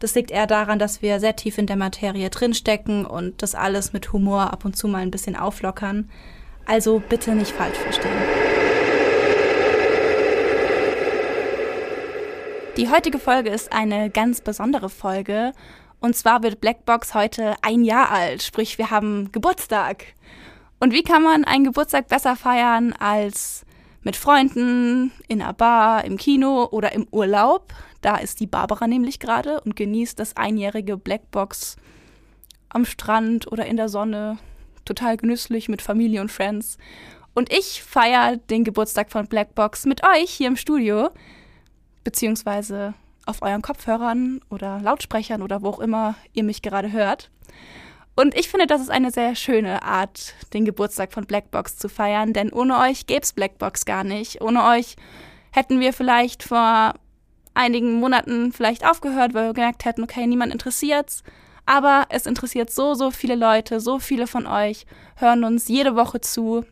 Das liegt eher daran, dass wir sehr tief in der Materie drinstecken und das alles mit Humor ab und zu mal ein bisschen auflockern. Also bitte nicht falsch verstehen. Die heutige Folge ist eine ganz besondere Folge. Und zwar wird Blackbox heute ein Jahr alt, sprich wir haben Geburtstag. Und wie kann man einen Geburtstag besser feiern als mit Freunden, in einer Bar, im Kino oder im Urlaub? Da ist die Barbara nämlich gerade und genießt das einjährige Blackbox am Strand oder in der Sonne. Total genüsslich mit Familie und Friends. Und ich feiere den Geburtstag von Blackbox mit euch hier im Studio, beziehungsweise auf euren Kopfhörern oder Lautsprechern oder wo auch immer ihr mich gerade hört. Und ich finde, das ist eine sehr schöne Art, den Geburtstag von Blackbox zu feiern, denn ohne euch gäbe es Blackbox gar nicht. Ohne euch hätten wir vielleicht vor einigen Monaten vielleicht aufgehört, weil wir gemerkt hätten, okay, niemand interessiert's. Aber es interessiert so, so viele Leute, so viele von euch hören uns jede Woche zu.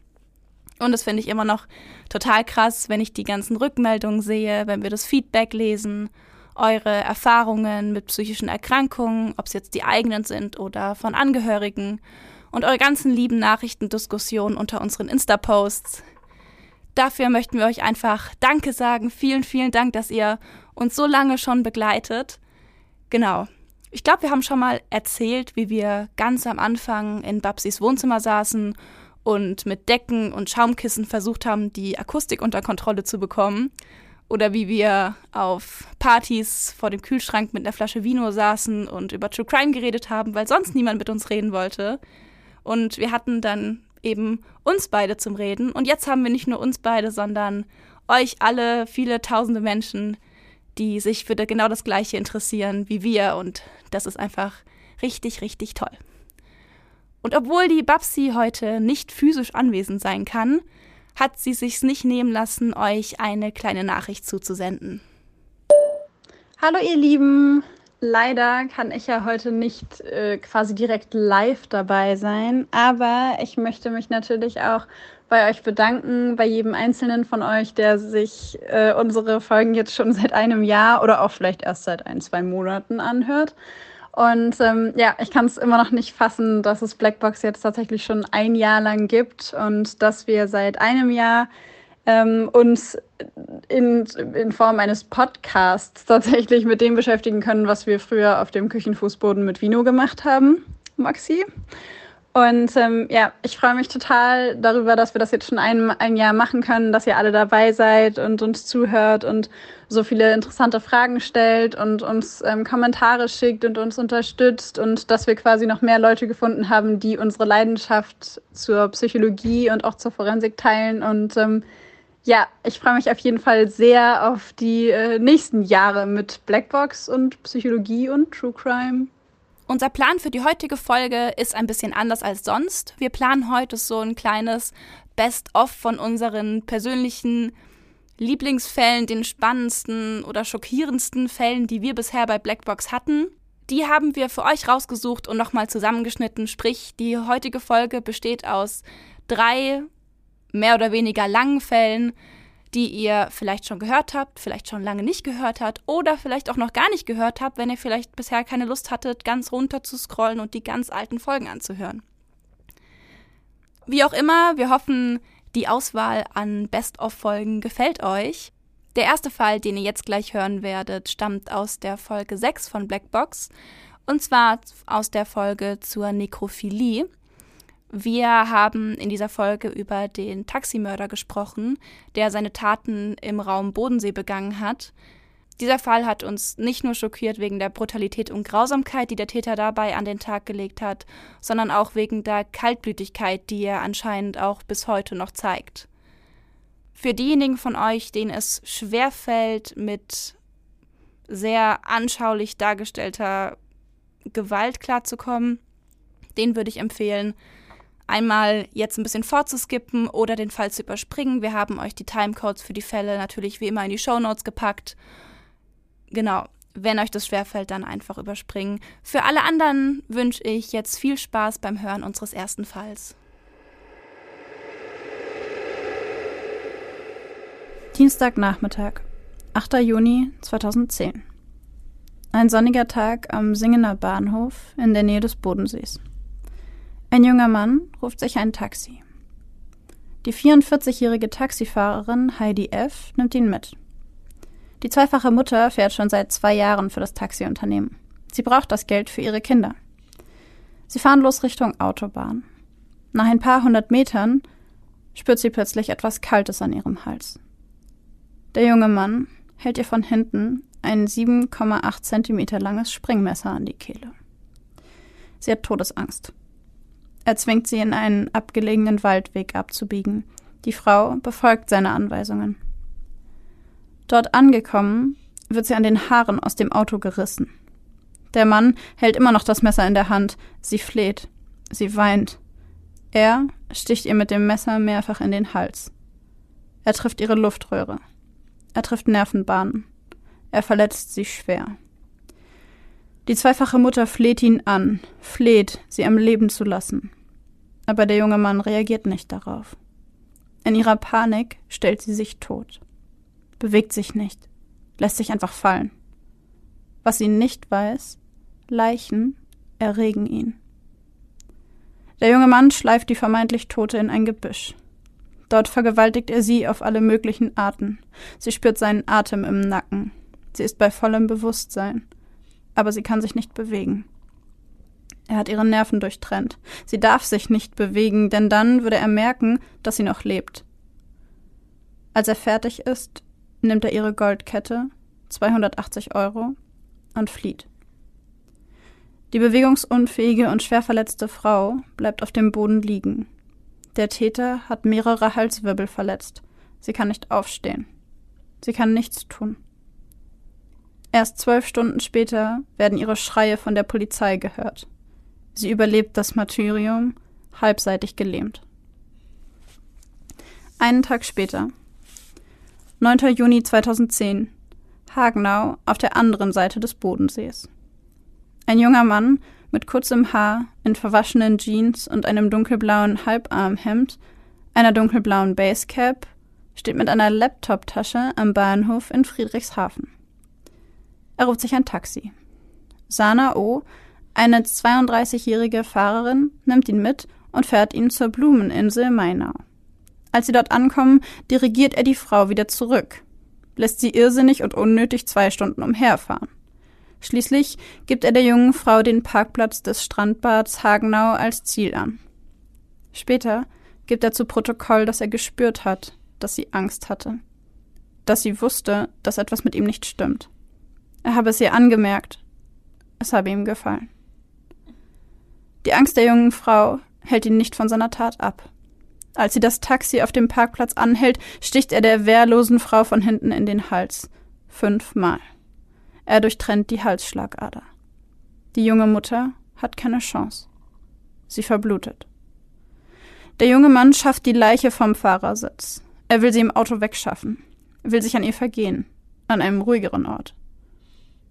Und das finde ich immer noch total krass, wenn ich die ganzen Rückmeldungen sehe, wenn wir das Feedback lesen, eure Erfahrungen mit psychischen Erkrankungen, ob es jetzt die eigenen sind oder von Angehörigen und eure ganzen lieben Nachrichtendiskussionen unter unseren Insta-Posts. Dafür möchten wir euch einfach Danke sagen. Vielen, vielen Dank, dass ihr uns so lange schon begleitet. Genau. Ich glaube, wir haben schon mal erzählt, wie wir ganz am Anfang in Babsis Wohnzimmer saßen und mit Decken und Schaumkissen versucht haben, die Akustik unter Kontrolle zu bekommen. Oder wie wir auf Partys vor dem Kühlschrank mit einer Flasche Vino saßen und über True Crime geredet haben, weil sonst niemand mit uns reden wollte. Und wir hatten dann eben uns beide zum Reden. Und jetzt haben wir nicht nur uns beide, sondern euch alle, viele tausende Menschen, die sich für genau das Gleiche interessieren wie wir. Und das ist einfach richtig, richtig toll. Und obwohl die Babsi heute nicht physisch anwesend sein kann, hat sie sich's nicht nehmen lassen, euch eine kleine Nachricht zuzusenden. Hallo ihr Lieben, leider kann ich ja heute nicht äh, quasi direkt live dabei sein, aber ich möchte mich natürlich auch bei euch bedanken, bei jedem Einzelnen von euch, der sich äh, unsere Folgen jetzt schon seit einem Jahr oder auch vielleicht erst seit ein, zwei Monaten anhört. Und ähm, ja, ich kann es immer noch nicht fassen, dass es Blackbox jetzt tatsächlich schon ein Jahr lang gibt und dass wir seit einem Jahr ähm, uns in, in Form eines Podcasts tatsächlich mit dem beschäftigen können, was wir früher auf dem Küchenfußboden mit Vino gemacht haben, Maxi. Und ähm, ja, ich freue mich total darüber, dass wir das jetzt schon ein, ein Jahr machen können, dass ihr alle dabei seid und uns zuhört und so viele interessante Fragen stellt und uns ähm, Kommentare schickt und uns unterstützt und dass wir quasi noch mehr Leute gefunden haben, die unsere Leidenschaft zur Psychologie und auch zur Forensik teilen. Und ähm, ja, ich freue mich auf jeden Fall sehr auf die äh, nächsten Jahre mit Blackbox und Psychologie und True Crime. Unser Plan für die heutige Folge ist ein bisschen anders als sonst. Wir planen heute so ein kleines Best-of von unseren persönlichen Lieblingsfällen, den spannendsten oder schockierendsten Fällen, die wir bisher bei Blackbox hatten. Die haben wir für euch rausgesucht und nochmal zusammengeschnitten. Sprich, die heutige Folge besteht aus drei mehr oder weniger langen Fällen, die ihr vielleicht schon gehört habt, vielleicht schon lange nicht gehört habt oder vielleicht auch noch gar nicht gehört habt, wenn ihr vielleicht bisher keine Lust hattet, ganz runter zu scrollen und die ganz alten Folgen anzuhören. Wie auch immer, wir hoffen, die Auswahl an Best-of-Folgen gefällt euch. Der erste Fall, den ihr jetzt gleich hören werdet, stammt aus der Folge 6 von Blackbox und zwar aus der Folge zur Nekrophilie. Wir haben in dieser Folge über den Taximörder gesprochen, der seine Taten im Raum Bodensee begangen hat. Dieser Fall hat uns nicht nur schockiert wegen der Brutalität und Grausamkeit, die der Täter dabei an den Tag gelegt hat, sondern auch wegen der Kaltblütigkeit, die er anscheinend auch bis heute noch zeigt. Für diejenigen von euch, denen es schwerfällt, mit sehr anschaulich dargestellter Gewalt klarzukommen, den würde ich empfehlen, einmal jetzt ein bisschen fortzuskippen oder den Fall zu überspringen. Wir haben euch die Timecodes für die Fälle natürlich wie immer in die Show Notes gepackt genau, wenn euch das schwerfällt, dann einfach überspringen. Für alle anderen wünsche ich jetzt viel Spaß beim Hören unseres ersten Falls. Dienstagnachmittag, 8. Juni 2010. Ein sonniger Tag am Singener Bahnhof in der Nähe des Bodensees. Ein junger Mann ruft sich ein Taxi. Die 44-jährige Taxifahrerin Heidi F. nimmt ihn mit. Die zweifache Mutter fährt schon seit zwei Jahren für das Taxiunternehmen. Sie braucht das Geld für ihre Kinder. Sie fahren los Richtung Autobahn. Nach ein paar hundert Metern spürt sie plötzlich etwas Kaltes an ihrem Hals. Der junge Mann hält ihr von hinten ein 7,8 Zentimeter langes Springmesser an die Kehle. Sie hat Todesangst. Er zwingt sie in einen abgelegenen Waldweg abzubiegen. Die Frau befolgt seine Anweisungen. Dort angekommen, wird sie an den Haaren aus dem Auto gerissen. Der Mann hält immer noch das Messer in der Hand. Sie fleht. Sie weint. Er sticht ihr mit dem Messer mehrfach in den Hals. Er trifft ihre Luftröhre. Er trifft Nervenbahnen. Er verletzt sie schwer. Die zweifache Mutter fleht ihn an, fleht, sie am Leben zu lassen. Aber der junge Mann reagiert nicht darauf. In ihrer Panik stellt sie sich tot bewegt sich nicht, lässt sich einfach fallen. Was sie nicht weiß, Leichen erregen ihn. Der junge Mann schleift die vermeintlich Tote in ein Gebüsch. Dort vergewaltigt er sie auf alle möglichen Arten. Sie spürt seinen Atem im Nacken. Sie ist bei vollem Bewusstsein. Aber sie kann sich nicht bewegen. Er hat ihre Nerven durchtrennt. Sie darf sich nicht bewegen, denn dann würde er merken, dass sie noch lebt. Als er fertig ist, nimmt er ihre Goldkette, 280 Euro, und flieht. Die bewegungsunfähige und schwer verletzte Frau bleibt auf dem Boden liegen. Der Täter hat mehrere Halswirbel verletzt. Sie kann nicht aufstehen. Sie kann nichts tun. Erst zwölf Stunden später werden ihre Schreie von der Polizei gehört. Sie überlebt das Martyrium, halbseitig gelähmt. Einen Tag später 9. Juni 2010. Hagenau auf der anderen Seite des Bodensees. Ein junger Mann mit kurzem Haar, in verwaschenen Jeans und einem dunkelblauen Halbarmhemd, einer dunkelblauen Basecap, steht mit einer Laptoptasche am Bahnhof in Friedrichshafen. Er ruft sich ein Taxi. Sana O., eine 32-jährige Fahrerin, nimmt ihn mit und fährt ihn zur Blumeninsel Mainau. Als sie dort ankommen, dirigiert er die Frau wieder zurück, lässt sie irrsinnig und unnötig zwei Stunden umherfahren. Schließlich gibt er der jungen Frau den Parkplatz des Strandbads Hagenau als Ziel an. Später gibt er zu Protokoll, dass er gespürt hat, dass sie Angst hatte, dass sie wusste, dass etwas mit ihm nicht stimmt. Er habe es ihr angemerkt. Es habe ihm gefallen. Die Angst der jungen Frau hält ihn nicht von seiner Tat ab. Als sie das Taxi auf dem Parkplatz anhält, sticht er der wehrlosen Frau von hinten in den Hals. Fünfmal. Er durchtrennt die Halsschlagader. Die junge Mutter hat keine Chance. Sie verblutet. Der junge Mann schafft die Leiche vom Fahrersitz. Er will sie im Auto wegschaffen, will sich an ihr vergehen, an einem ruhigeren Ort.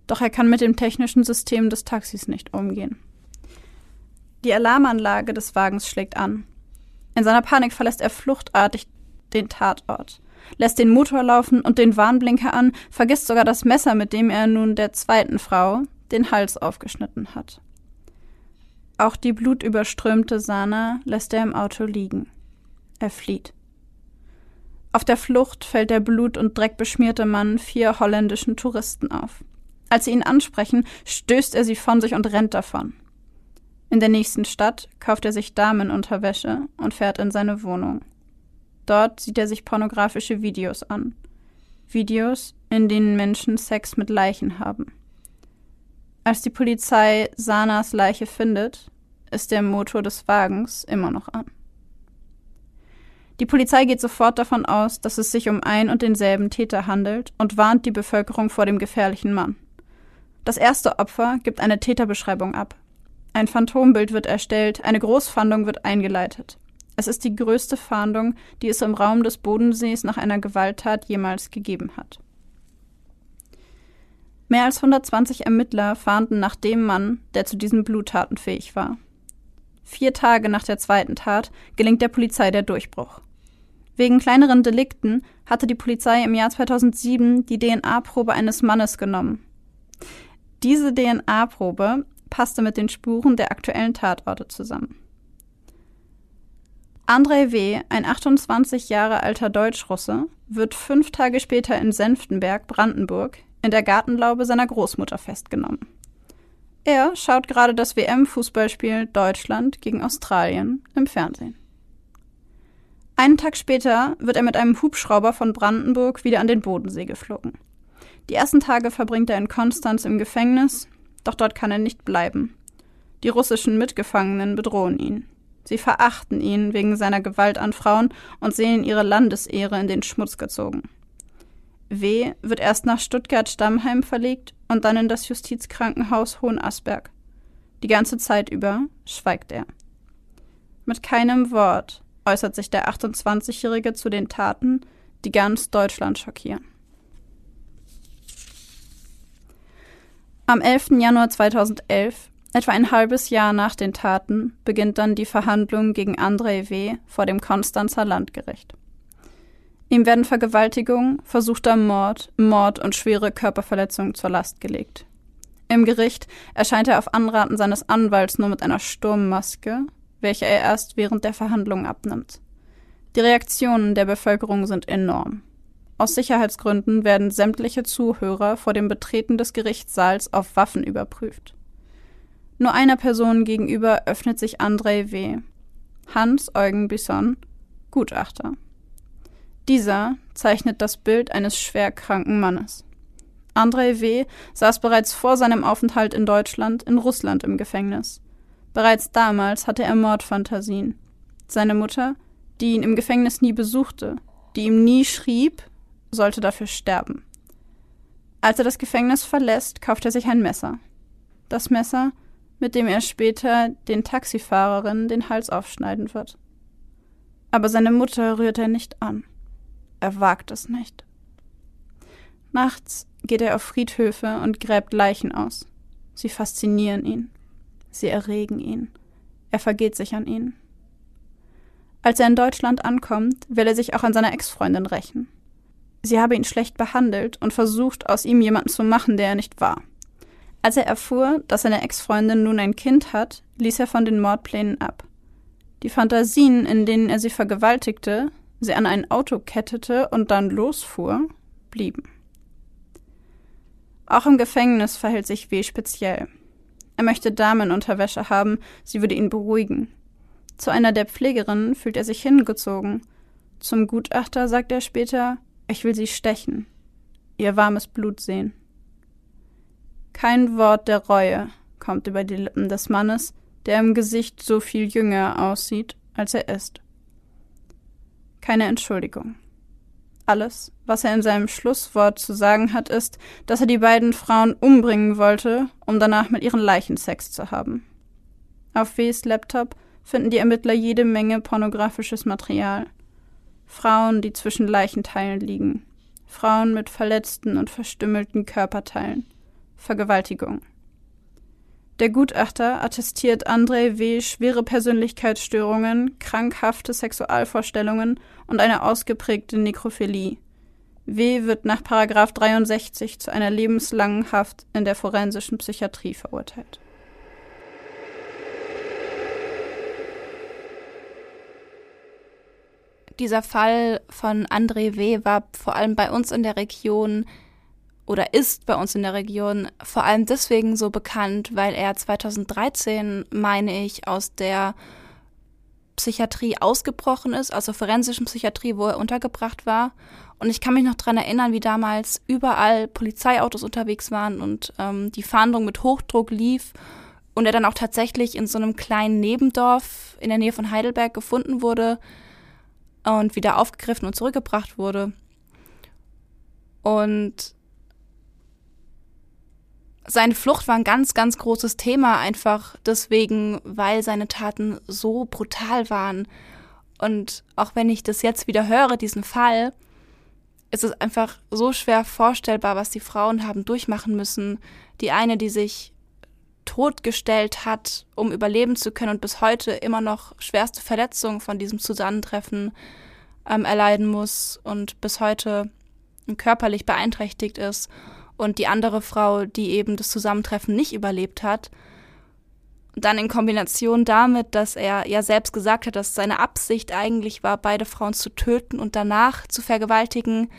Doch er kann mit dem technischen System des Taxis nicht umgehen. Die Alarmanlage des Wagens schlägt an. In seiner Panik verlässt er fluchtartig den Tatort, lässt den Motor laufen und den Warnblinker an, vergisst sogar das Messer, mit dem er nun der zweiten Frau den Hals aufgeschnitten hat. Auch die blutüberströmte Sana lässt er im Auto liegen. Er flieht. Auf der Flucht fällt der blut- und dreckbeschmierte Mann vier holländischen Touristen auf. Als sie ihn ansprechen, stößt er sie von sich und rennt davon. In der nächsten Stadt kauft er sich Damenunterwäsche und fährt in seine Wohnung. Dort sieht er sich pornografische Videos an. Videos, in denen Menschen Sex mit Leichen haben. Als die Polizei Sanas Leiche findet, ist der Motor des Wagens immer noch an. Die Polizei geht sofort davon aus, dass es sich um ein und denselben Täter handelt und warnt die Bevölkerung vor dem gefährlichen Mann. Das erste Opfer gibt eine Täterbeschreibung ab. Ein Phantombild wird erstellt, eine Großfahndung wird eingeleitet. Es ist die größte Fahndung, die es im Raum des Bodensees nach einer Gewalttat jemals gegeben hat. Mehr als 120 Ermittler fahnden nach dem Mann, der zu diesen Bluttaten fähig war. Vier Tage nach der zweiten Tat gelingt der Polizei der Durchbruch. Wegen kleineren Delikten hatte die Polizei im Jahr 2007 die DNA-Probe eines Mannes genommen. Diese DNA-Probe passte mit den Spuren der aktuellen Tatorte zusammen. Andrei W., ein 28 Jahre alter Deutschrusse, wird fünf Tage später in Senftenberg, Brandenburg, in der Gartenlaube seiner Großmutter festgenommen. Er schaut gerade das WM-Fußballspiel Deutschland gegen Australien im Fernsehen. Einen Tag später wird er mit einem Hubschrauber von Brandenburg wieder an den Bodensee geflogen. Die ersten Tage verbringt er in Konstanz im Gefängnis, doch dort kann er nicht bleiben. Die russischen Mitgefangenen bedrohen ihn. Sie verachten ihn wegen seiner Gewalt an Frauen und sehen ihre Landesehre in den Schmutz gezogen. W. wird erst nach Stuttgart-Stammheim verlegt und dann in das Justizkrankenhaus Hohenasperg. Die ganze Zeit über schweigt er. Mit keinem Wort äußert sich der 28-Jährige zu den Taten, die ganz Deutschland schockieren. Am 11. Januar 2011, etwa ein halbes Jahr nach den Taten, beginnt dann die Verhandlung gegen Andrei W. vor dem Konstanzer Landgericht. Ihm werden Vergewaltigung, versuchter Mord, Mord und schwere Körperverletzung zur Last gelegt. Im Gericht erscheint er auf Anraten seines Anwalts nur mit einer Sturmmaske, welche er erst während der Verhandlungen abnimmt. Die Reaktionen der Bevölkerung sind enorm. Aus Sicherheitsgründen werden sämtliche Zuhörer vor dem Betreten des Gerichtssaals auf Waffen überprüft. Nur einer Person gegenüber öffnet sich André W. Hans-Eugen Bisson, Gutachter. Dieser zeichnet das Bild eines schwerkranken Mannes. Andrei W. saß bereits vor seinem Aufenthalt in Deutschland in Russland im Gefängnis. Bereits damals hatte er Mordfantasien. Seine Mutter, die ihn im Gefängnis nie besuchte, die ihm nie schrieb, sollte dafür sterben. Als er das Gefängnis verlässt, kauft er sich ein Messer. Das Messer, mit dem er später den Taxifahrerinnen den Hals aufschneiden wird. Aber seine Mutter rührt er nicht an. Er wagt es nicht. Nachts geht er auf Friedhöfe und gräbt Leichen aus. Sie faszinieren ihn. Sie erregen ihn. Er vergeht sich an ihnen. Als er in Deutschland ankommt, will er sich auch an seiner Ex-Freundin rächen. Sie habe ihn schlecht behandelt und versucht, aus ihm jemanden zu machen, der er nicht war. Als er erfuhr, dass seine Ex-Freundin nun ein Kind hat, ließ er von den Mordplänen ab. Die Fantasien, in denen er sie vergewaltigte, sie an ein Auto kettete und dann losfuhr, blieben. Auch im Gefängnis verhält sich W. speziell. Er möchte Damenunterwäsche haben, sie würde ihn beruhigen. Zu einer der Pflegerinnen fühlt er sich hingezogen. Zum Gutachter sagt er später, ich will sie stechen, ihr warmes Blut sehen. Kein Wort der Reue kommt über die Lippen des Mannes, der im Gesicht so viel jünger aussieht, als er ist keine Entschuldigung. Alles, was er in seinem Schlusswort zu sagen hat, ist, dass er die beiden Frauen umbringen wollte, um danach mit ihren Leichen Sex zu haben. Auf Ws Laptop finden die Ermittler jede Menge pornografisches Material. Frauen, die zwischen Leichenteilen liegen. Frauen mit verletzten und verstümmelten Körperteilen. Vergewaltigung. Der Gutachter attestiert Andrei W. schwere Persönlichkeitsstörungen, krankhafte Sexualvorstellungen und eine ausgeprägte Nekrophilie. W. wird nach 63 zu einer lebenslangen Haft in der forensischen Psychiatrie verurteilt. Dieser Fall von André W. war vor allem bei uns in der Region oder ist bei uns in der Region vor allem deswegen so bekannt, weil er 2013, meine ich, aus der Psychiatrie ausgebrochen ist, also forensischen Psychiatrie, wo er untergebracht war. Und ich kann mich noch dran erinnern, wie damals überall Polizeiautos unterwegs waren und ähm, die Fahndung mit Hochdruck lief und er dann auch tatsächlich in so einem kleinen Nebendorf in der Nähe von Heidelberg gefunden wurde und wieder aufgegriffen und zurückgebracht wurde. Und seine Flucht war ein ganz, ganz großes Thema, einfach deswegen, weil seine Taten so brutal waren. Und auch wenn ich das jetzt wieder höre, diesen Fall, ist es einfach so schwer vorstellbar, was die Frauen haben durchmachen müssen. Die eine, die sich totgestellt hat, um überleben zu können und bis heute immer noch schwerste Verletzungen von diesem Zusammentreffen ähm, erleiden muss und bis heute körperlich beeinträchtigt ist und die andere Frau, die eben das Zusammentreffen nicht überlebt hat. Dann in Kombination damit, dass er ja selbst gesagt hat, dass seine Absicht eigentlich war, beide Frauen zu töten und danach zu vergewaltigen.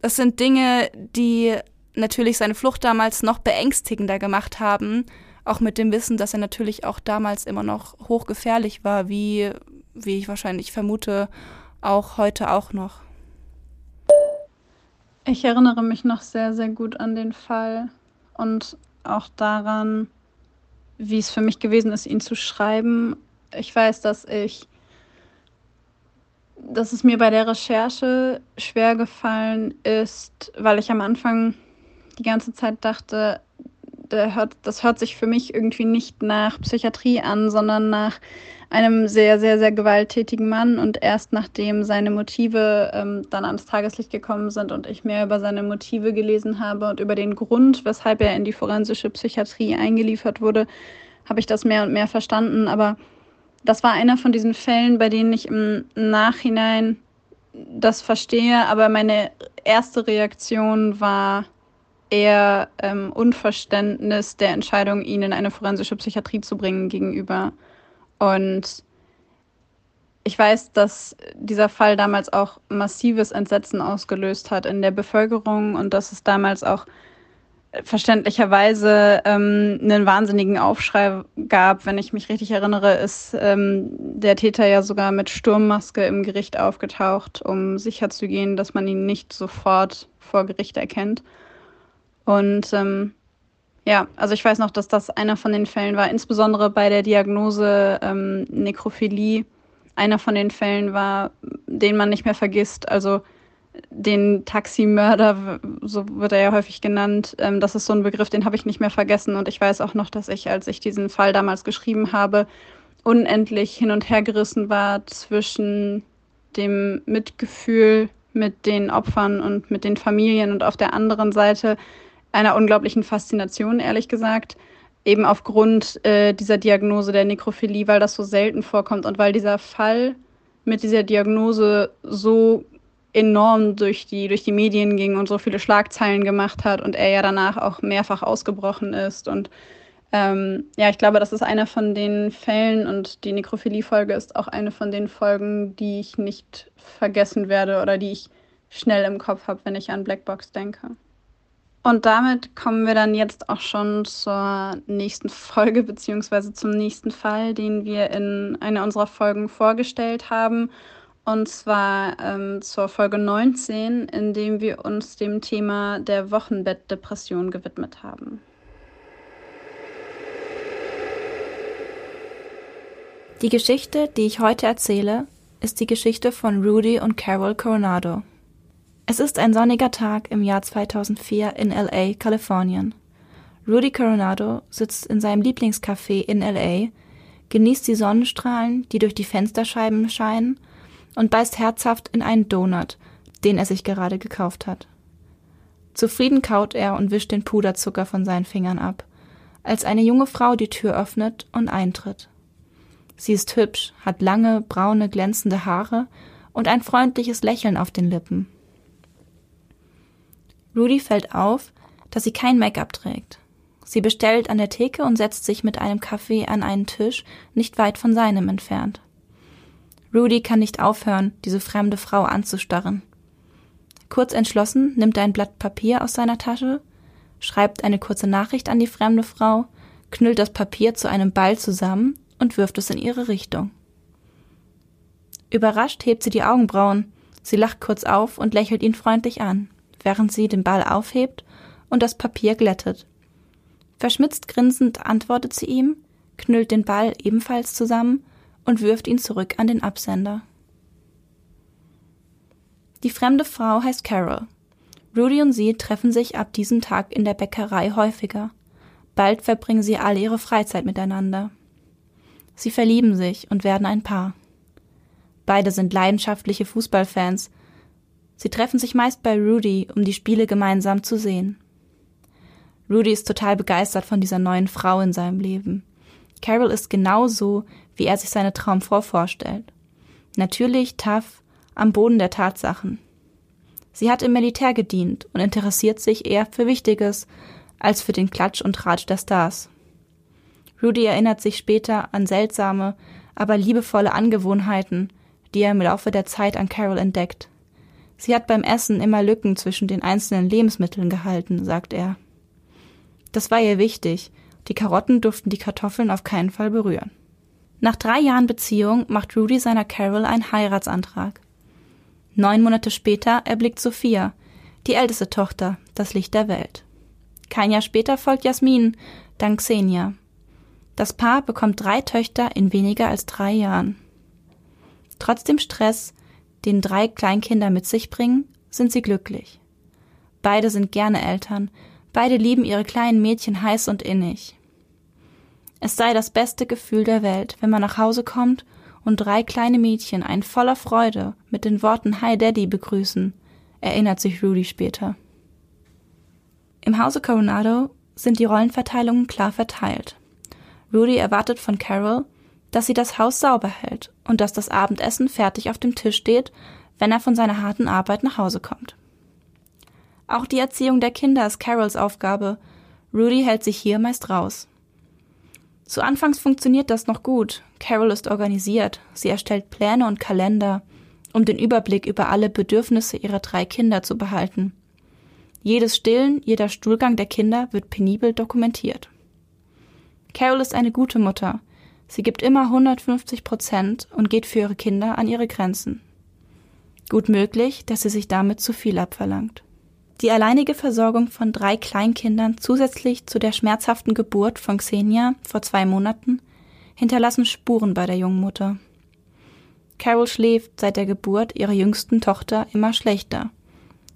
Das sind Dinge, die natürlich seine Flucht damals noch beängstigender gemacht haben, auch mit dem Wissen, dass er natürlich auch damals immer noch hochgefährlich war, wie, wie ich wahrscheinlich vermute, auch heute auch noch. Ich erinnere mich noch sehr, sehr gut an den Fall und auch daran, wie es für mich gewesen ist, ihn zu schreiben. Ich weiß, dass ich, dass es mir bei der Recherche schwer gefallen ist, weil ich am Anfang die ganze Zeit dachte, das hört sich für mich irgendwie nicht nach Psychiatrie an, sondern nach einem sehr, sehr, sehr gewalttätigen Mann. Und erst nachdem seine Motive ähm, dann ans Tageslicht gekommen sind und ich mehr über seine Motive gelesen habe und über den Grund, weshalb er in die forensische Psychiatrie eingeliefert wurde, habe ich das mehr und mehr verstanden. Aber das war einer von diesen Fällen, bei denen ich im Nachhinein das verstehe, aber meine erste Reaktion war eher ähm, Unverständnis der Entscheidung, ihn in eine forensische Psychiatrie zu bringen gegenüber. Und ich weiß, dass dieser Fall damals auch massives Entsetzen ausgelöst hat in der Bevölkerung und dass es damals auch verständlicherweise ähm, einen wahnsinnigen Aufschrei gab. Wenn ich mich richtig erinnere, ist ähm, der Täter ja sogar mit Sturmmaske im Gericht aufgetaucht, um sicherzugehen, dass man ihn nicht sofort vor Gericht erkennt. Und ähm, ja, also ich weiß noch, dass das einer von den Fällen war, insbesondere bei der Diagnose ähm, Nekrophilie, einer von den Fällen war, den man nicht mehr vergisst. Also den Taximörder, so wird er ja häufig genannt, ähm, das ist so ein Begriff, den habe ich nicht mehr vergessen. Und ich weiß auch noch, dass ich, als ich diesen Fall damals geschrieben habe, unendlich hin und her gerissen war zwischen dem Mitgefühl mit den Opfern und mit den Familien und auf der anderen Seite einer unglaublichen Faszination, ehrlich gesagt. Eben aufgrund äh, dieser Diagnose der Nekrophilie, weil das so selten vorkommt und weil dieser Fall mit dieser Diagnose so enorm durch die, durch die Medien ging und so viele Schlagzeilen gemacht hat und er ja danach auch mehrfach ausgebrochen ist. Und ähm, ja, ich glaube, das ist einer von den Fällen und die Nekrophilie-Folge ist auch eine von den Folgen, die ich nicht vergessen werde oder die ich schnell im Kopf habe, wenn ich an Blackbox denke. Und damit kommen wir dann jetzt auch schon zur nächsten Folge beziehungsweise zum nächsten Fall, den wir in einer unserer Folgen vorgestellt haben. Und zwar ähm, zur Folge 19, in dem wir uns dem Thema der Wochenbettdepression gewidmet haben. Die Geschichte, die ich heute erzähle, ist die Geschichte von Rudy und Carol Coronado. Es ist ein sonniger Tag im Jahr 2004 in LA, Kalifornien. Rudy Coronado sitzt in seinem Lieblingscafé in LA, genießt die Sonnenstrahlen, die durch die Fensterscheiben scheinen, und beißt herzhaft in einen Donut, den er sich gerade gekauft hat. Zufrieden kaut er und wischt den Puderzucker von seinen Fingern ab, als eine junge Frau die Tür öffnet und eintritt. Sie ist hübsch, hat lange, braune, glänzende Haare und ein freundliches Lächeln auf den Lippen. Rudy fällt auf, dass sie kein Make-up trägt. Sie bestellt an der Theke und setzt sich mit einem Kaffee an einen Tisch, nicht weit von seinem entfernt. Rudy kann nicht aufhören, diese fremde Frau anzustarren. Kurz entschlossen nimmt er ein Blatt Papier aus seiner Tasche, schreibt eine kurze Nachricht an die fremde Frau, knüllt das Papier zu einem Ball zusammen und wirft es in ihre Richtung. Überrascht hebt sie die Augenbrauen, sie lacht kurz auf und lächelt ihn freundlich an, während sie den Ball aufhebt und das Papier glättet. Verschmitzt grinsend antwortet sie ihm, knüllt den Ball ebenfalls zusammen und wirft ihn zurück an den Absender. Die fremde Frau heißt Carol. Rudy und sie treffen sich ab diesem Tag in der Bäckerei häufiger. Bald verbringen sie alle ihre Freizeit miteinander. Sie verlieben sich und werden ein Paar. Beide sind leidenschaftliche Fußballfans. Sie treffen sich meist bei Rudy, um die Spiele gemeinsam zu sehen. Rudy ist total begeistert von dieser neuen Frau in seinem Leben. Carol ist genauso, wie er sich seine Traumfrau vorstellt. Natürlich tough, am Boden der Tatsachen. Sie hat im Militär gedient und interessiert sich eher für Wichtiges als für den Klatsch und Tratsch der Stars. Rudy erinnert sich später an seltsame, aber liebevolle Angewohnheiten, die er im Laufe der Zeit an Carol entdeckt. Sie hat beim Essen immer Lücken zwischen den einzelnen Lebensmitteln gehalten, sagt er. Das war ihr wichtig, die Karotten durften die Kartoffeln auf keinen Fall berühren. Nach drei Jahren Beziehung macht Rudy seiner Carol einen Heiratsantrag. Neun Monate später erblickt Sophia, die älteste Tochter, das Licht der Welt. Kein Jahr später folgt Jasmin, dann Xenia. Das Paar bekommt drei Töchter in weniger als drei Jahren. Trotz dem Stress, den drei Kleinkinder mit sich bringen, sind sie glücklich. Beide sind gerne Eltern, beide lieben ihre kleinen Mädchen heiß und innig. Es sei das beste Gefühl der Welt, wenn man nach Hause kommt und drei kleine Mädchen einen voller Freude mit den Worten Hi Daddy begrüßen, erinnert sich Rudy später. Im Hause Coronado sind die Rollenverteilungen klar verteilt. Rudy erwartet von Carol, dass sie das Haus sauber hält und dass das Abendessen fertig auf dem Tisch steht, wenn er von seiner harten Arbeit nach Hause kommt. Auch die Erziehung der Kinder ist Carols Aufgabe. Rudy hält sich hier meist raus. Zu Anfangs funktioniert das noch gut. Carol ist organisiert. Sie erstellt Pläne und Kalender, um den Überblick über alle Bedürfnisse ihrer drei Kinder zu behalten. Jedes Stillen, jeder Stuhlgang der Kinder wird penibel dokumentiert. Carol ist eine gute Mutter. Sie gibt immer 150 Prozent und geht für ihre Kinder an ihre Grenzen. Gut möglich, dass sie sich damit zu viel abverlangt. Die alleinige Versorgung von drei Kleinkindern zusätzlich zu der schmerzhaften Geburt von Xenia vor zwei Monaten hinterlassen Spuren bei der jungen Mutter. Carol schläft seit der Geburt ihrer jüngsten Tochter immer schlechter.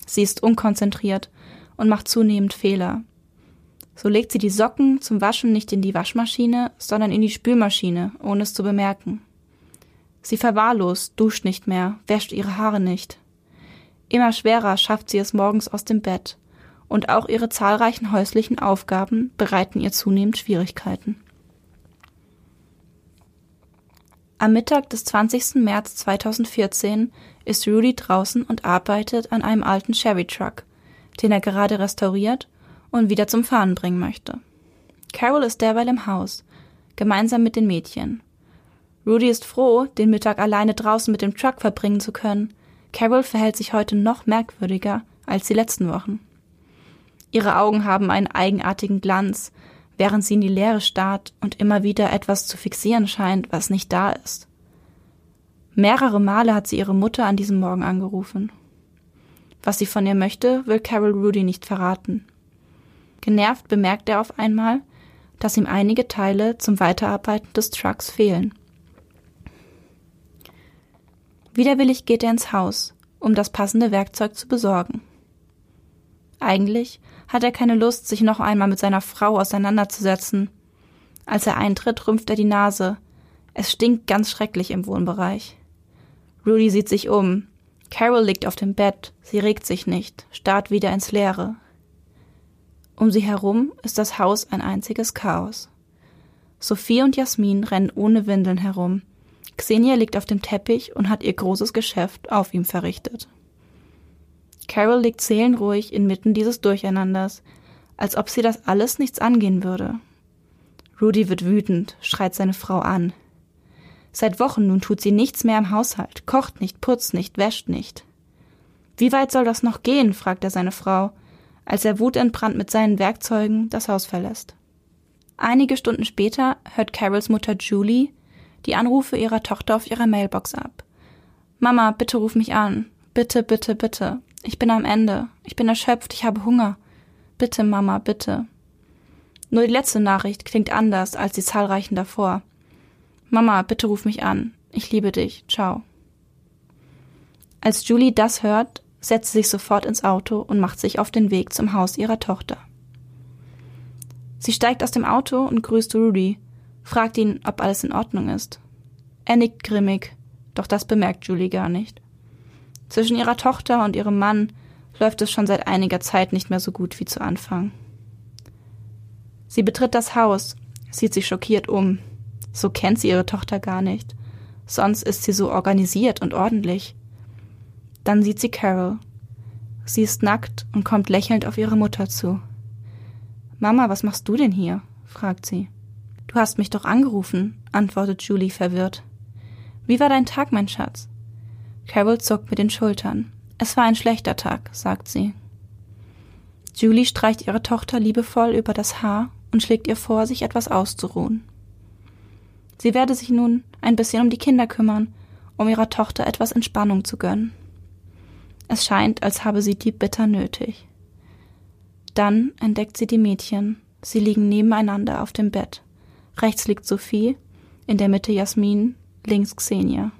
Sie ist unkonzentriert und macht zunehmend Fehler. So legt sie die Socken zum Waschen nicht in die Waschmaschine, sondern in die Spülmaschine, ohne es zu bemerken. Sie verwahrlost, duscht nicht mehr, wäscht ihre Haare nicht. Immer schwerer schafft sie es morgens aus dem Bett, und auch ihre zahlreichen häuslichen Aufgaben bereiten ihr zunehmend Schwierigkeiten. Am Mittag des 20. März 2014 ist Rudy draußen und arbeitet an einem alten Chevy Truck, den er gerade restauriert und wieder zum Fahren bringen möchte. Carol ist derweil im Haus, gemeinsam mit den Mädchen. Rudy ist froh, den Mittag alleine draußen mit dem Truck verbringen zu können, Carol verhält sich heute noch merkwürdiger als die letzten Wochen. Ihre Augen haben einen eigenartigen Glanz, während sie in die Leere starrt und immer wieder etwas zu fixieren scheint, was nicht da ist. Mehrere Male hat sie ihre Mutter an diesem Morgen angerufen. Was sie von ihr möchte, will Carol Rudy nicht verraten. Genervt bemerkt er auf einmal, dass ihm einige Teile zum Weiterarbeiten des Trucks fehlen. Widerwillig geht er ins Haus, um das passende Werkzeug zu besorgen. Eigentlich hat er keine Lust, sich noch einmal mit seiner Frau auseinanderzusetzen. Als er eintritt, rümpft er die Nase. Es stinkt ganz schrecklich im Wohnbereich. Rudy sieht sich um. Carol liegt auf dem Bett, sie regt sich nicht, starrt wieder ins Leere. Um sie herum ist das Haus ein einziges Chaos. Sophie und Jasmin rennen ohne Windeln herum, Xenia liegt auf dem Teppich und hat ihr großes Geschäft auf ihm verrichtet. Carol liegt seelenruhig inmitten dieses Durcheinanders, als ob sie das alles nichts angehen würde. Rudy wird wütend, schreit seine Frau an. Seit Wochen nun tut sie nichts mehr im Haushalt, kocht nicht, putzt nicht, wäscht nicht. Wie weit soll das noch gehen? fragt er seine Frau, als er wutentbrannt mit seinen Werkzeugen das Haus verlässt. Einige Stunden später hört Carols Mutter Julie die Anrufe ihrer Tochter auf ihrer Mailbox ab. Mama, bitte ruf mich an. Bitte, bitte, bitte. Ich bin am Ende. Ich bin erschöpft. Ich habe Hunger. Bitte, Mama, bitte. Nur die letzte Nachricht klingt anders als die zahlreichen davor. Mama, bitte ruf mich an. Ich liebe dich. Ciao. Als Julie das hört, setzt sich sofort ins Auto und macht sich auf den Weg zum Haus ihrer Tochter. Sie steigt aus dem Auto und grüßt Rudy, fragt ihn, ob alles in Ordnung ist. Er nickt grimmig, doch das bemerkt Julie gar nicht. Zwischen ihrer Tochter und ihrem Mann läuft es schon seit einiger Zeit nicht mehr so gut wie zu Anfang. Sie betritt das Haus, sieht sich schockiert um. So kennt sie ihre Tochter gar nicht. Sonst ist sie so organisiert und ordentlich. Dann sieht sie Carol. Sie ist nackt und kommt lächelnd auf ihre Mutter zu. Mama, was machst du denn hier? fragt sie. Du hast mich doch angerufen, antwortet Julie verwirrt. Wie war dein Tag, mein Schatz? Carol zuckt mit den Schultern. Es war ein schlechter Tag, sagt sie. Julie streicht ihre Tochter liebevoll über das Haar und schlägt ihr vor, sich etwas auszuruhen. Sie werde sich nun ein bisschen um die Kinder kümmern, um ihrer Tochter etwas Entspannung zu gönnen. Es scheint, als habe sie die bitter nötig. Dann entdeckt sie die Mädchen. Sie liegen nebeneinander auf dem Bett. Rechts liegt Sophie, in der Mitte Jasmin, links Xenia.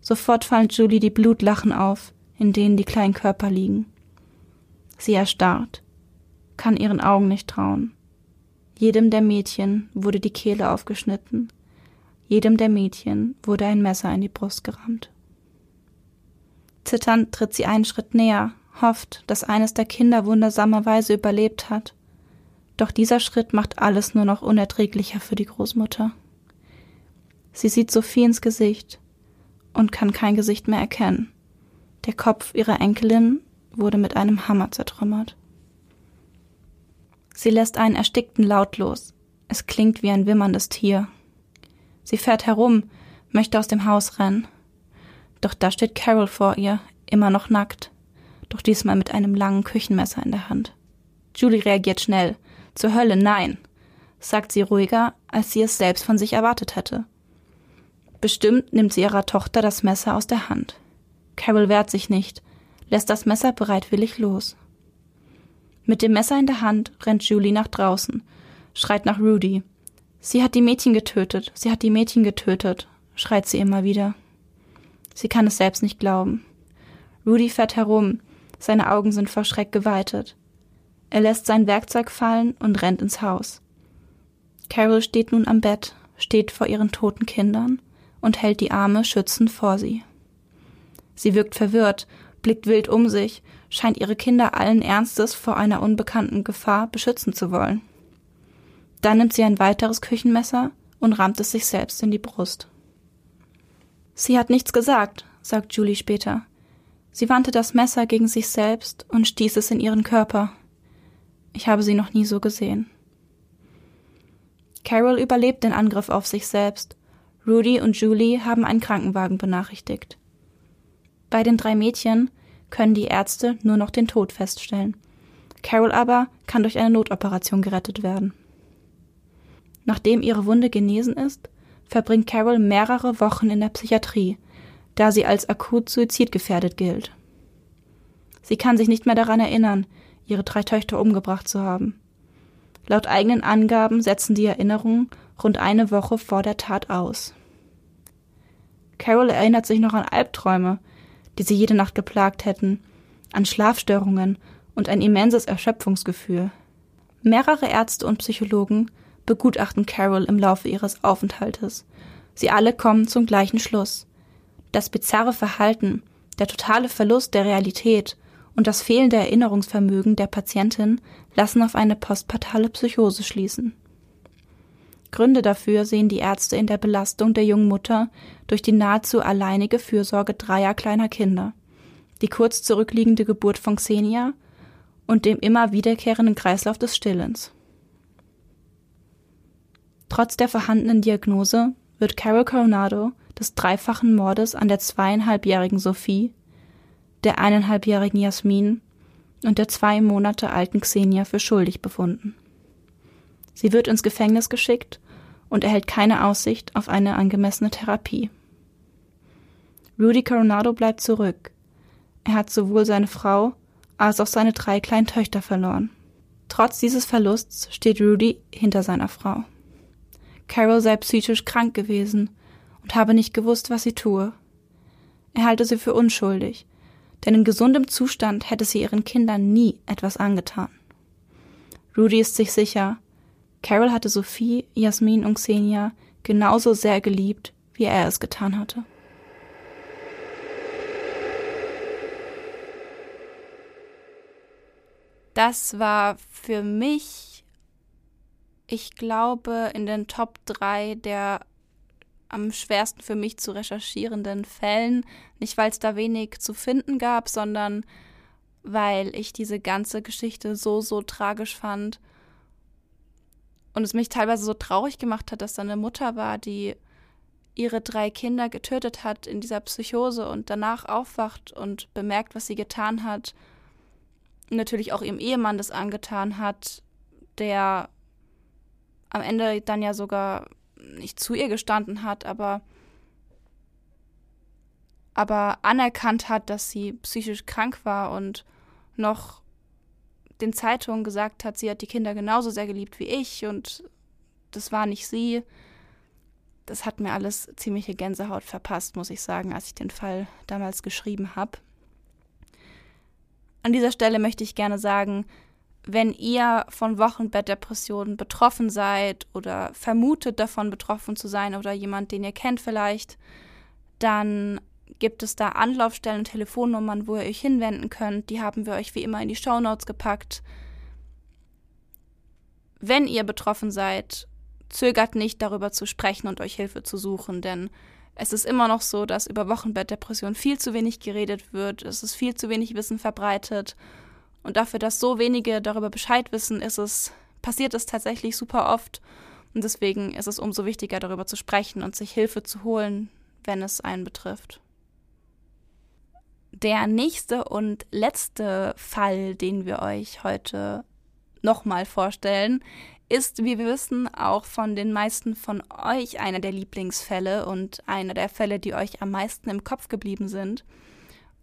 Sofort fallen Julie die Blutlachen auf, in denen die kleinen Körper liegen. Sie erstarrt, kann ihren Augen nicht trauen. Jedem der Mädchen wurde die Kehle aufgeschnitten, jedem der Mädchen wurde ein Messer in die Brust gerammt. Zitternd tritt sie einen Schritt näher, hofft, dass eines der Kinder wundersamerweise überlebt hat. Doch dieser Schritt macht alles nur noch unerträglicher für die Großmutter. Sie sieht Sophie ins Gesicht und kann kein Gesicht mehr erkennen. Der Kopf ihrer Enkelin wurde mit einem Hammer zertrümmert. Sie lässt einen erstickten Laut los. Es klingt wie ein wimmerndes Tier. Sie fährt herum, möchte aus dem Haus rennen. Doch da steht Carol vor ihr, immer noch nackt doch diesmal mit einem langen Küchenmesser in der Hand. Julie reagiert schnell. Zur Hölle, nein, sagt sie ruhiger, als sie es selbst von sich erwartet hätte. Bestimmt nimmt sie ihrer Tochter das Messer aus der Hand. Carol wehrt sich nicht, lässt das Messer bereitwillig los. Mit dem Messer in der Hand rennt Julie nach draußen, schreit nach Rudy. Sie hat die Mädchen getötet, sie hat die Mädchen getötet, schreit sie immer wieder. Sie kann es selbst nicht glauben. Rudy fährt herum, seine Augen sind vor Schreck geweitet. Er lässt sein Werkzeug fallen und rennt ins Haus. Carol steht nun am Bett, steht vor ihren toten Kindern und hält die Arme schützend vor sie. Sie wirkt verwirrt, blickt wild um sich, scheint ihre Kinder allen Ernstes vor einer unbekannten Gefahr beschützen zu wollen. Dann nimmt sie ein weiteres Küchenmesser und rammt es sich selbst in die Brust. Sie hat nichts gesagt, sagt Julie später. Sie wandte das Messer gegen sich selbst und stieß es in ihren Körper. Ich habe sie noch nie so gesehen. Carol überlebt den Angriff auf sich selbst. Rudy und Julie haben einen Krankenwagen benachrichtigt. Bei den drei Mädchen können die Ärzte nur noch den Tod feststellen. Carol aber kann durch eine Notoperation gerettet werden. Nachdem ihre Wunde genesen ist, verbringt Carol mehrere Wochen in der Psychiatrie, da sie als akut suizidgefährdet gilt. Sie kann sich nicht mehr daran erinnern, ihre drei Töchter umgebracht zu haben. Laut eigenen Angaben setzen die Erinnerungen rund eine Woche vor der Tat aus. Carol erinnert sich noch an Albträume, die sie jede Nacht geplagt hätten, an Schlafstörungen und ein immenses Erschöpfungsgefühl. Mehrere Ärzte und Psychologen begutachten Carol im Laufe ihres Aufenthaltes. Sie alle kommen zum gleichen Schluss. Das bizarre Verhalten, der totale Verlust der Realität und das fehlende Erinnerungsvermögen der Patientin lassen auf eine postpartale Psychose schließen. Gründe dafür sehen die Ärzte in der Belastung der jungen Mutter durch die nahezu alleinige Fürsorge dreier kleiner Kinder, die kurz zurückliegende Geburt von Xenia und dem immer wiederkehrenden Kreislauf des Stillens. Trotz der vorhandenen Diagnose wird Carol Coronado des dreifachen Mordes an der zweieinhalbjährigen Sophie der eineinhalbjährigen Jasmin und der zwei Monate alten Xenia für schuldig befunden. Sie wird ins Gefängnis geschickt und erhält keine Aussicht auf eine angemessene Therapie. Rudy Coronado bleibt zurück. Er hat sowohl seine Frau als auch seine drei kleinen Töchter verloren. Trotz dieses Verlusts steht Rudy hinter seiner Frau. Carol sei psychisch krank gewesen und habe nicht gewusst, was sie tue. Er halte sie für unschuldig, denn in gesundem Zustand hätte sie ihren Kindern nie etwas angetan. Rudy ist sich sicher, Carol hatte Sophie, Jasmin und Xenia genauso sehr geliebt, wie er es getan hatte. Das war für mich, ich glaube, in den Top 3 der am schwersten für mich zu recherchierenden Fällen. Nicht, weil es da wenig zu finden gab, sondern weil ich diese ganze Geschichte so, so tragisch fand. Und es mich teilweise so traurig gemacht hat, dass da eine Mutter war, die ihre drei Kinder getötet hat in dieser Psychose und danach aufwacht und bemerkt, was sie getan hat. Natürlich auch ihrem Ehemann das angetan hat, der am Ende dann ja sogar nicht zu ihr gestanden hat, aber, aber anerkannt hat, dass sie psychisch krank war und noch den Zeitungen gesagt hat, sie hat die Kinder genauso sehr geliebt wie ich und das war nicht sie. Das hat mir alles ziemliche Gänsehaut verpasst, muss ich sagen, als ich den Fall damals geschrieben habe. An dieser Stelle möchte ich gerne sagen, wenn ihr von Wochenbettdepressionen betroffen seid oder vermutet davon betroffen zu sein oder jemand, den ihr kennt vielleicht, dann gibt es da Anlaufstellen und Telefonnummern, wo ihr euch hinwenden könnt. Die haben wir euch wie immer in die Shownotes gepackt. Wenn ihr betroffen seid, zögert nicht darüber zu sprechen und euch Hilfe zu suchen, denn es ist immer noch so, dass über Wochenbettdepression viel zu wenig geredet wird, es ist viel zu wenig Wissen verbreitet und dafür, dass so wenige darüber Bescheid wissen, ist es, passiert es tatsächlich super oft. Und deswegen ist es umso wichtiger, darüber zu sprechen und sich Hilfe zu holen, wenn es einen betrifft. Der nächste und letzte Fall, den wir euch heute nochmal vorstellen, ist, wie wir wissen, auch von den meisten von euch einer der Lieblingsfälle und einer der Fälle, die euch am meisten im Kopf geblieben sind.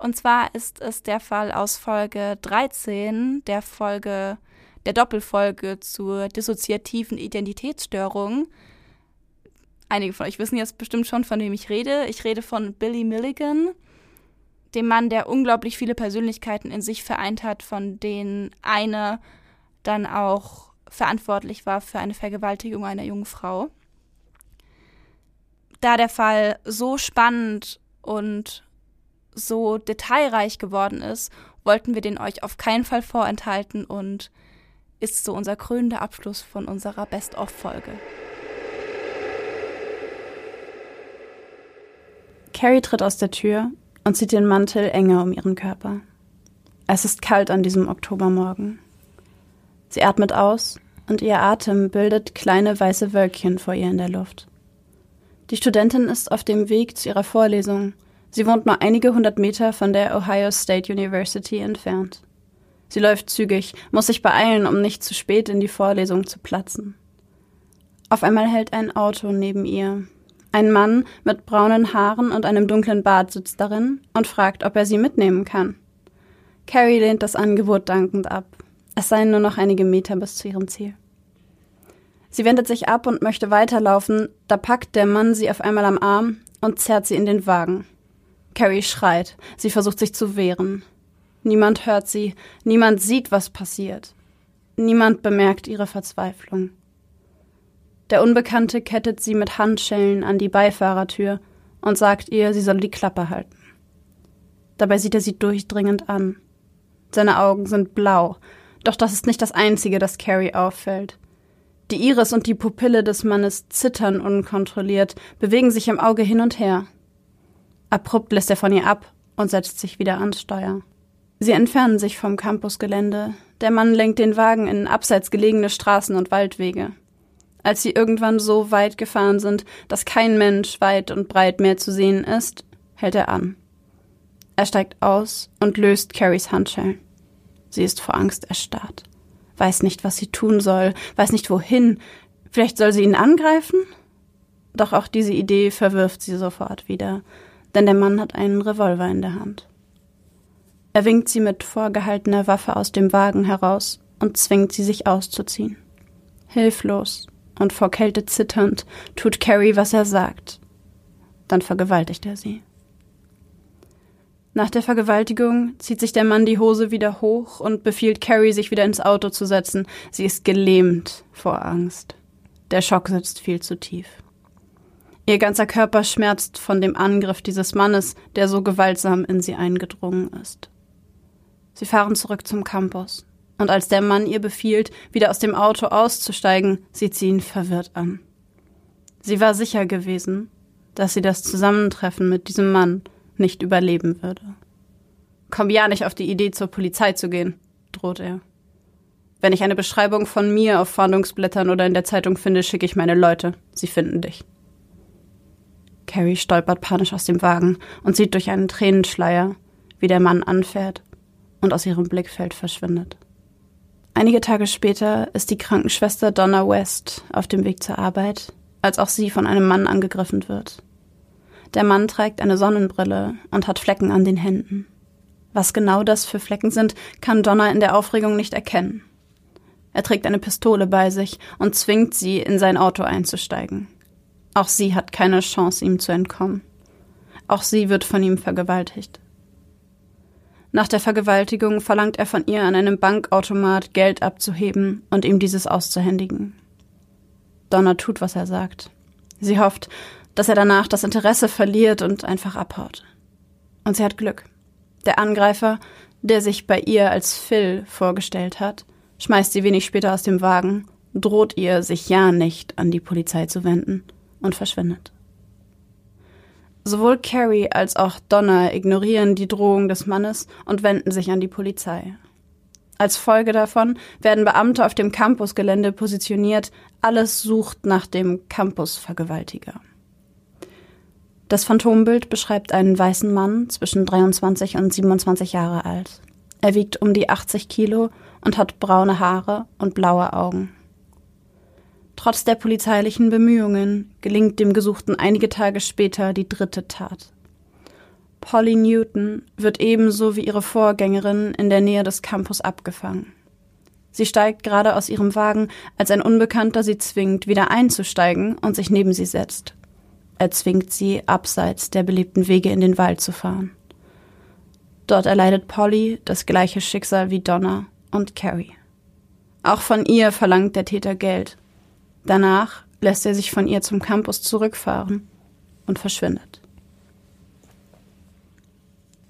Und zwar ist es der Fall aus Folge 13, der Folge, der Doppelfolge zur dissoziativen Identitätsstörung. Einige von euch wissen jetzt bestimmt schon, von wem ich rede. Ich rede von Billy Milligan, dem Mann, der unglaublich viele Persönlichkeiten in sich vereint hat, von denen eine dann auch verantwortlich war für eine Vergewaltigung einer jungen Frau. Da der Fall so spannend und so detailreich geworden ist, wollten wir den euch auf keinen Fall vorenthalten und ist so unser krönender Abschluss von unserer Best-of-Folge. Carrie tritt aus der Tür und zieht den Mantel enger um ihren Körper. Es ist kalt an diesem Oktobermorgen. Sie atmet aus und ihr Atem bildet kleine weiße Wölkchen vor ihr in der Luft. Die Studentin ist auf dem Weg zu ihrer Vorlesung Sie wohnt nur einige hundert Meter von der Ohio State University entfernt. Sie läuft zügig, muss sich beeilen, um nicht zu spät in die Vorlesung zu platzen. Auf einmal hält ein Auto neben ihr. Ein Mann mit braunen Haaren und einem dunklen Bart sitzt darin und fragt, ob er sie mitnehmen kann. Carrie lehnt das Angebot dankend ab. Es seien nur noch einige Meter bis zu ihrem Ziel. Sie wendet sich ab und möchte weiterlaufen, da packt der Mann sie auf einmal am Arm und zerrt sie in den Wagen. Carrie schreit. Sie versucht sich zu wehren. Niemand hört sie. Niemand sieht, was passiert. Niemand bemerkt ihre Verzweiflung. Der Unbekannte kettet sie mit Handschellen an die Beifahrertür und sagt ihr, sie solle die Klappe halten. Dabei sieht er sie durchdringend an. Seine Augen sind blau, doch das ist nicht das Einzige, das Carrie auffällt. Die Iris und die Pupille des Mannes zittern unkontrolliert, bewegen sich im Auge hin und her. Abrupt lässt er von ihr ab und setzt sich wieder ans Steuer. Sie entfernen sich vom Campusgelände. Der Mann lenkt den Wagen in abseits gelegene Straßen und Waldwege. Als sie irgendwann so weit gefahren sind, dass kein Mensch weit und breit mehr zu sehen ist, hält er an. Er steigt aus und löst Carries Handschellen. Sie ist vor Angst erstarrt, weiß nicht, was sie tun soll, weiß nicht wohin. Vielleicht soll sie ihn angreifen? Doch auch diese Idee verwirft sie sofort wieder, denn der Mann hat einen Revolver in der Hand. Er winkt sie mit vorgehaltener Waffe aus dem Wagen heraus und zwingt sie, sich auszuziehen. Hilflos und vor Kälte zitternd tut Carrie, was er sagt. Dann vergewaltigt er sie. Nach der Vergewaltigung zieht sich der Mann die Hose wieder hoch und befiehlt Carrie, sich wieder ins Auto zu setzen. Sie ist gelähmt vor Angst. Der Schock sitzt viel zu tief. Ihr ganzer Körper schmerzt von dem Angriff dieses Mannes, der so gewaltsam in sie eingedrungen ist. Sie fahren zurück zum Campus. Und als der Mann ihr befiehlt, wieder aus dem Auto auszusteigen, sieht sie ihn verwirrt an. Sie war sicher gewesen, dass sie das Zusammentreffen mit diesem Mann nicht überleben würde. Komm ja nicht auf die Idee, zur Polizei zu gehen, droht er. Wenn ich eine Beschreibung von mir auf Fahndungsblättern oder in der Zeitung finde, schicke ich meine Leute. Sie finden dich. Carrie stolpert panisch aus dem Wagen und sieht durch einen Tränenschleier, wie der Mann anfährt und aus ihrem Blickfeld verschwindet. Einige Tage später ist die Krankenschwester Donna West auf dem Weg zur Arbeit, als auch sie von einem Mann angegriffen wird. Der Mann trägt eine Sonnenbrille und hat Flecken an den Händen. Was genau das für Flecken sind, kann Donna in der Aufregung nicht erkennen. Er trägt eine Pistole bei sich und zwingt sie, in sein Auto einzusteigen. Auch sie hat keine Chance, ihm zu entkommen. Auch sie wird von ihm vergewaltigt. Nach der Vergewaltigung verlangt er von ihr an einem Bankautomat Geld abzuheben und ihm dieses auszuhändigen. Donna tut, was er sagt. Sie hofft, dass er danach das Interesse verliert und einfach abhaut. Und sie hat Glück. Der Angreifer, der sich bei ihr als Phil vorgestellt hat, schmeißt sie wenig später aus dem Wagen, droht ihr, sich ja nicht an die Polizei zu wenden und verschwindet. Sowohl Carrie als auch Donna ignorieren die Drohung des Mannes und wenden sich an die Polizei. Als Folge davon werden Beamte auf dem Campusgelände positioniert, alles sucht nach dem Campusvergewaltiger. Das Phantombild beschreibt einen weißen Mann zwischen 23 und 27 Jahre alt. Er wiegt um die 80 Kilo und hat braune Haare und blaue Augen. Trotz der polizeilichen Bemühungen gelingt dem Gesuchten einige Tage später die dritte Tat. Polly Newton wird ebenso wie ihre Vorgängerin in der Nähe des Campus abgefangen. Sie steigt gerade aus ihrem Wagen, als ein Unbekannter sie zwingt, wieder einzusteigen und sich neben sie setzt. Er zwingt sie, abseits der belebten Wege in den Wald zu fahren. Dort erleidet Polly das gleiche Schicksal wie Donna und Carrie. Auch von ihr verlangt der Täter Geld. Danach lässt er sich von ihr zum Campus zurückfahren und verschwindet.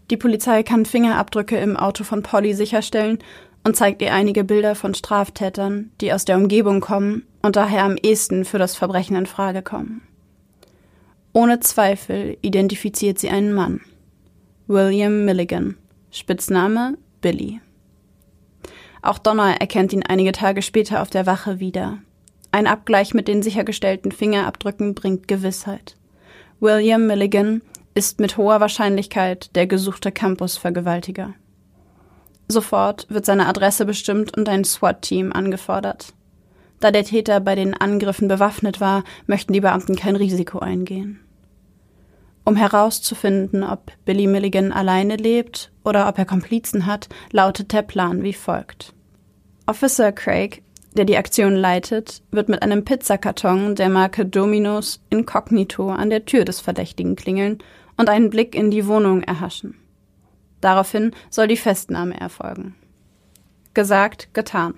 Die Polizei kann Fingerabdrücke im Auto von Polly sicherstellen und zeigt ihr einige Bilder von Straftätern, die aus der Umgebung kommen und daher am ehesten für das Verbrechen in Frage kommen. Ohne Zweifel identifiziert sie einen Mann. William Milligan, Spitzname Billy. Auch Donner erkennt ihn einige Tage später auf der Wache wieder. Ein Abgleich mit den sichergestellten Fingerabdrücken bringt Gewissheit. William Milligan ist mit hoher Wahrscheinlichkeit der gesuchte Campusvergewaltiger. Sofort wird seine Adresse bestimmt und ein SWAT-Team angefordert. Da der Täter bei den Angriffen bewaffnet war, möchten die Beamten kein Risiko eingehen. Um herauszufinden, ob Billy Milligan alleine lebt oder ob er Komplizen hat, lautet der Plan wie folgt. Officer Craig, der die Aktion leitet, wird mit einem Pizzakarton der Marke Domino's inkognito an der Tür des Verdächtigen klingeln und einen Blick in die Wohnung erhaschen. Daraufhin soll die Festnahme erfolgen. Gesagt, getan.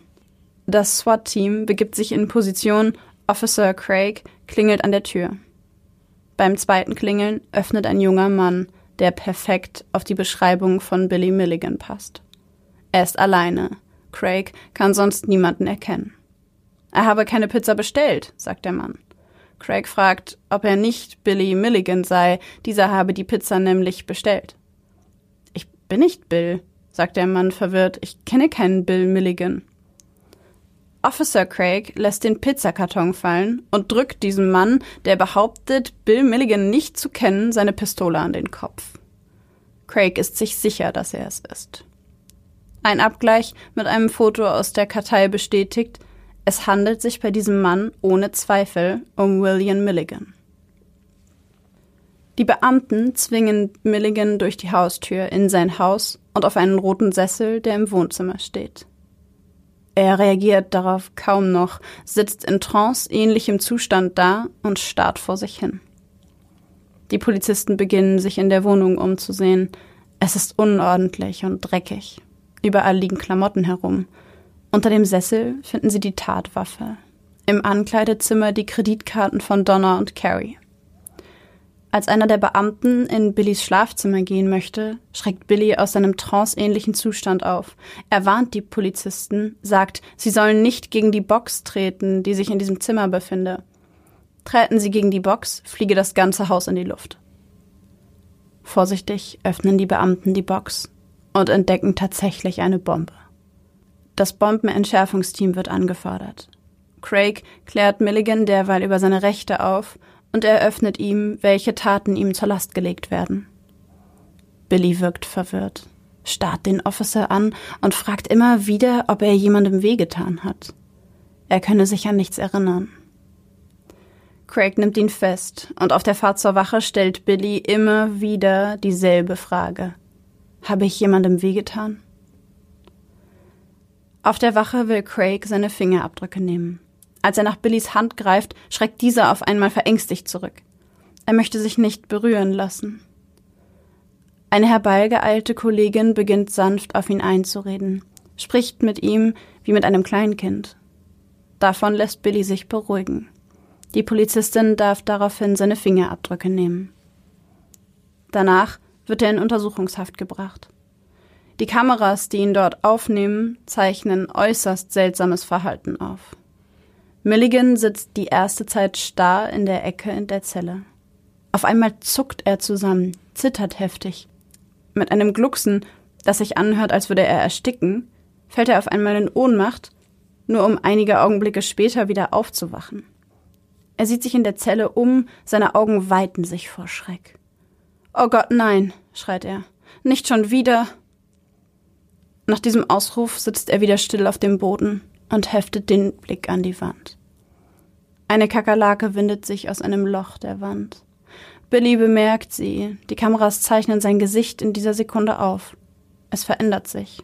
Das SWAT-Team begibt sich in Position, Officer Craig klingelt an der Tür. Beim zweiten Klingeln öffnet ein junger Mann, der perfekt auf die Beschreibung von Billy Milligan passt. Er ist alleine. Craig kann sonst niemanden erkennen. Er habe keine Pizza bestellt, sagt der Mann. Craig fragt, ob er nicht Billy Milligan sei, dieser habe die Pizza nämlich bestellt. Ich bin nicht Bill, sagt der Mann verwirrt, ich kenne keinen Bill Milligan. Officer Craig lässt den Pizzakarton fallen und drückt diesem Mann, der behauptet, Bill Milligan nicht zu kennen, seine Pistole an den Kopf. Craig ist sich sicher, dass er es ist. Ein Abgleich mit einem Foto aus der Kartei bestätigt, es handelt sich bei diesem Mann ohne Zweifel um William Milligan. Die Beamten zwingen Milligan durch die Haustür in sein Haus und auf einen roten Sessel, der im Wohnzimmer steht. Er reagiert darauf kaum noch, sitzt in trance-ähnlichem Zustand da und starrt vor sich hin. Die Polizisten beginnen sich in der Wohnung umzusehen. Es ist unordentlich und dreckig. Überall liegen Klamotten herum. Unter dem Sessel finden sie die Tatwaffe. Im Ankleidezimmer die Kreditkarten von Donna und Carrie. Als einer der Beamten in Billys Schlafzimmer gehen möchte, schreckt Billy aus seinem tranceähnlichen Zustand auf. Er warnt die Polizisten, sagt, sie sollen nicht gegen die Box treten, die sich in diesem Zimmer befinde. Treten sie gegen die Box, fliege das ganze Haus in die Luft. Vorsichtig öffnen die Beamten die Box und entdecken tatsächlich eine Bombe. Das Bombenentschärfungsteam wird angefordert. Craig klärt Milligan derweil über seine Rechte auf und eröffnet ihm, welche Taten ihm zur Last gelegt werden. Billy wirkt verwirrt, starrt den Officer an und fragt immer wieder, ob er jemandem wehgetan hat. Er könne sich an nichts erinnern. Craig nimmt ihn fest und auf der Fahrt zur Wache stellt Billy immer wieder dieselbe Frage. Habe ich jemandem wehgetan? Auf der Wache will Craig seine Fingerabdrücke nehmen. Als er nach Billys Hand greift, schreckt dieser auf einmal verängstigt zurück. Er möchte sich nicht berühren lassen. Eine herbeigeeilte Kollegin beginnt sanft auf ihn einzureden, spricht mit ihm wie mit einem Kleinkind. Davon lässt Billy sich beruhigen. Die Polizistin darf daraufhin seine Fingerabdrücke nehmen. Danach wird er in Untersuchungshaft gebracht. Die Kameras, die ihn dort aufnehmen, zeichnen äußerst seltsames Verhalten auf. Milligan sitzt die erste Zeit starr in der Ecke in der Zelle. Auf einmal zuckt er zusammen, zittert heftig. Mit einem Glucksen, das sich anhört, als würde er ersticken, fällt er auf einmal in Ohnmacht, nur um einige Augenblicke später wieder aufzuwachen. Er sieht sich in der Zelle um, seine Augen weiten sich vor Schreck. Oh Gott, nein, schreit er. Nicht schon wieder. Nach diesem Ausruf sitzt er wieder still auf dem Boden und heftet den Blick an die Wand. Eine Kakerlake windet sich aus einem Loch der Wand. Billy bemerkt sie. Die Kameras zeichnen sein Gesicht in dieser Sekunde auf. Es verändert sich.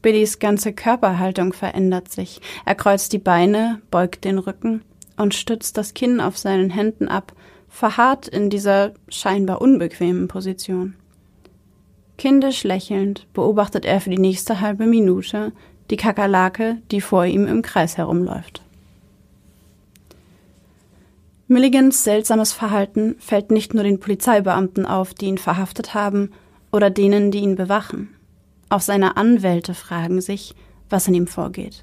Billys ganze Körperhaltung verändert sich. Er kreuzt die Beine, beugt den Rücken und stützt das Kinn auf seinen Händen ab, verharrt in dieser scheinbar unbequemen Position. Kindisch lächelnd beobachtet er für die nächste halbe Minute die Kakerlake, die vor ihm im Kreis herumläuft. Milligans seltsames Verhalten fällt nicht nur den Polizeibeamten auf, die ihn verhaftet haben, oder denen, die ihn bewachen. Auch seine Anwälte fragen sich, was in ihm vorgeht.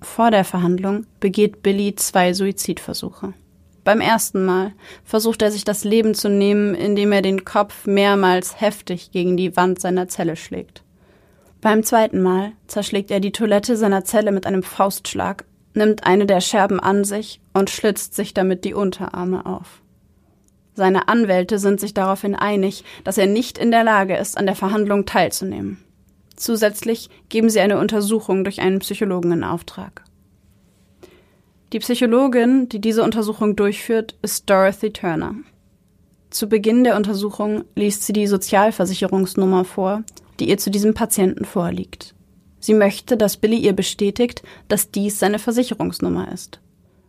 Vor der Verhandlung begeht Billy zwei Suizidversuche. Beim ersten Mal versucht er sich das Leben zu nehmen, indem er den Kopf mehrmals heftig gegen die Wand seiner Zelle schlägt. Beim zweiten Mal zerschlägt er die Toilette seiner Zelle mit einem Faustschlag, nimmt eine der Scherben an sich und schlitzt sich damit die Unterarme auf. Seine Anwälte sind sich daraufhin einig, dass er nicht in der Lage ist, an der Verhandlung teilzunehmen. Zusätzlich geben sie eine Untersuchung durch einen Psychologen in Auftrag. Die Psychologin, die diese Untersuchung durchführt, ist Dorothy Turner. Zu Beginn der Untersuchung liest sie die Sozialversicherungsnummer vor, die ihr zu diesem Patienten vorliegt. Sie möchte, dass Billy ihr bestätigt, dass dies seine Versicherungsnummer ist.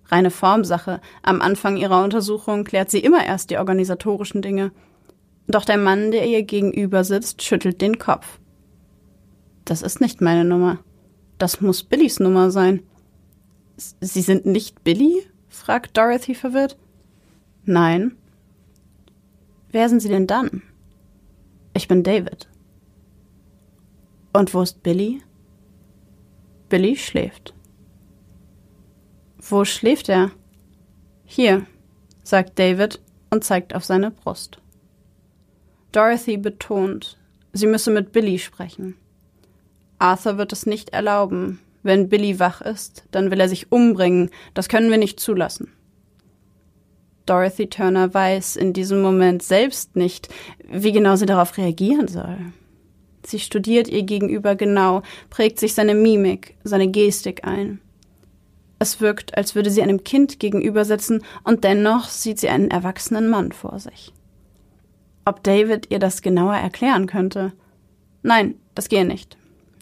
Reine Formsache. Am Anfang ihrer Untersuchung klärt sie immer erst die organisatorischen Dinge. Doch der Mann, der ihr gegenüber sitzt, schüttelt den Kopf. Das ist nicht meine Nummer. Das muss Billys Nummer sein. Sie sind nicht Billy? fragt Dorothy verwirrt. Nein. Wer sind Sie denn dann? Ich bin David. Und wo ist Billy? Billy schläft. Wo schläft er? Hier, sagt David und zeigt auf seine Brust. Dorothy betont, sie müsse mit Billy sprechen. Arthur wird es nicht erlauben. Wenn Billy wach ist, dann will er sich umbringen. Das können wir nicht zulassen. Dorothy Turner weiß in diesem Moment selbst nicht, wie genau sie darauf reagieren soll. Sie studiert ihr Gegenüber genau, prägt sich seine Mimik, seine Gestik ein. Es wirkt, als würde sie einem Kind gegenübersitzen und dennoch sieht sie einen erwachsenen Mann vor sich. Ob David ihr das genauer erklären könnte? Nein, das gehe nicht.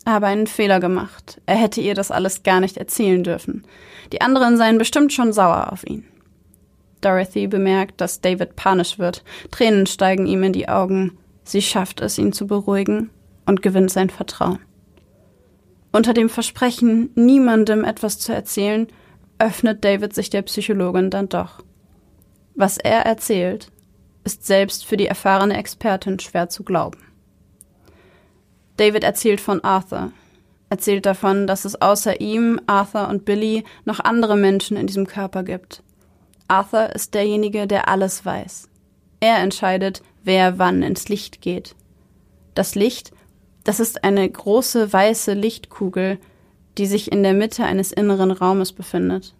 Habe einen Fehler gemacht. Er hätte ihr das alles gar nicht erzählen dürfen. Die anderen seien bestimmt schon sauer auf ihn. Dorothy bemerkt, dass David panisch wird. Tränen steigen ihm in die Augen. Sie schafft es, ihn zu beruhigen und gewinnt sein Vertrauen. Unter dem Versprechen, niemandem etwas zu erzählen, öffnet David sich der Psychologin dann doch. Was er erzählt, ist selbst für die erfahrene Expertin schwer zu glauben. David erzählt von Arthur, erzählt davon, dass es außer ihm, Arthur und Billy noch andere Menschen in diesem Körper gibt. Arthur ist derjenige, der alles weiß. Er entscheidet, wer wann ins Licht geht. Das Licht das ist eine große weiße Lichtkugel, die sich in der Mitte eines inneren Raumes befindet.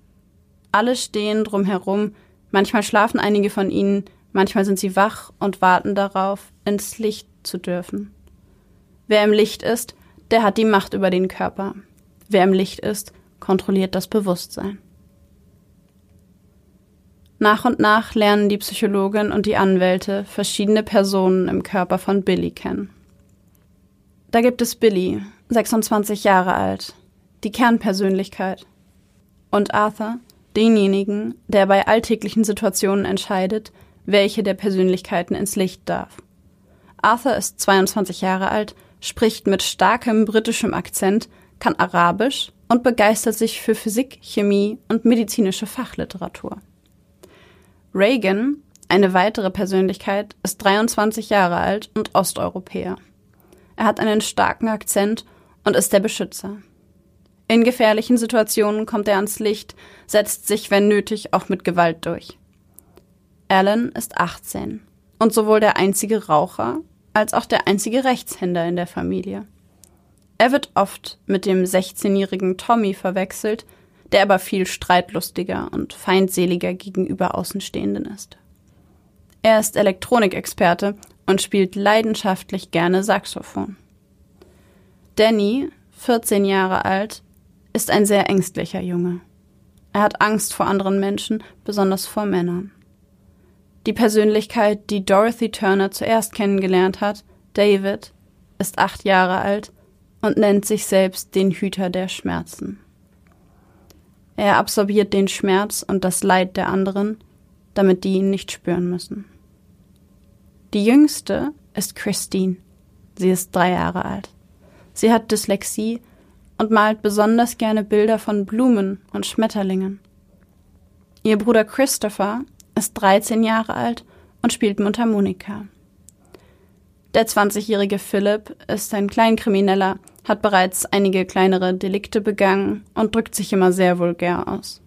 Alle stehen drumherum, manchmal schlafen einige von ihnen, manchmal sind sie wach und warten darauf, ins Licht zu dürfen. Wer im Licht ist, der hat die Macht über den Körper. Wer im Licht ist, kontrolliert das Bewusstsein. Nach und nach lernen die Psychologin und die Anwälte verschiedene Personen im Körper von Billy kennen. Da gibt es Billy, 26 Jahre alt, die Kernpersönlichkeit. Und Arthur, denjenigen, der bei alltäglichen Situationen entscheidet, welche der Persönlichkeiten ins Licht darf. Arthur ist 22 Jahre alt, spricht mit starkem britischem Akzent, kann Arabisch und begeistert sich für Physik, Chemie und medizinische Fachliteratur. Reagan, eine weitere Persönlichkeit, ist 23 Jahre alt und Osteuropäer. Er hat einen starken Akzent und ist der Beschützer. In gefährlichen Situationen kommt er ans Licht, setzt sich, wenn nötig, auch mit Gewalt durch. Alan ist 18 und sowohl der einzige Raucher als auch der einzige Rechtshänder in der Familie. Er wird oft mit dem 16-jährigen Tommy verwechselt, der aber viel streitlustiger und feindseliger gegenüber Außenstehenden ist. Er ist Elektronikexperte und spielt leidenschaftlich gerne Saxophon. Danny, 14 Jahre alt, ist ein sehr ängstlicher Junge. Er hat Angst vor anderen Menschen, besonders vor Männern. Die Persönlichkeit, die Dorothy Turner zuerst kennengelernt hat, David, ist acht Jahre alt und nennt sich selbst den Hüter der Schmerzen. Er absorbiert den Schmerz und das Leid der anderen, damit die ihn nicht spüren müssen. Die jüngste ist Christine. Sie ist drei Jahre alt. Sie hat Dyslexie und malt besonders gerne Bilder von Blumen und Schmetterlingen. Ihr Bruder Christopher ist 13 Jahre alt und spielt Mundharmonika. Der 20-jährige Philip ist ein Kleinkrimineller, hat bereits einige kleinere Delikte begangen und drückt sich immer sehr vulgär aus.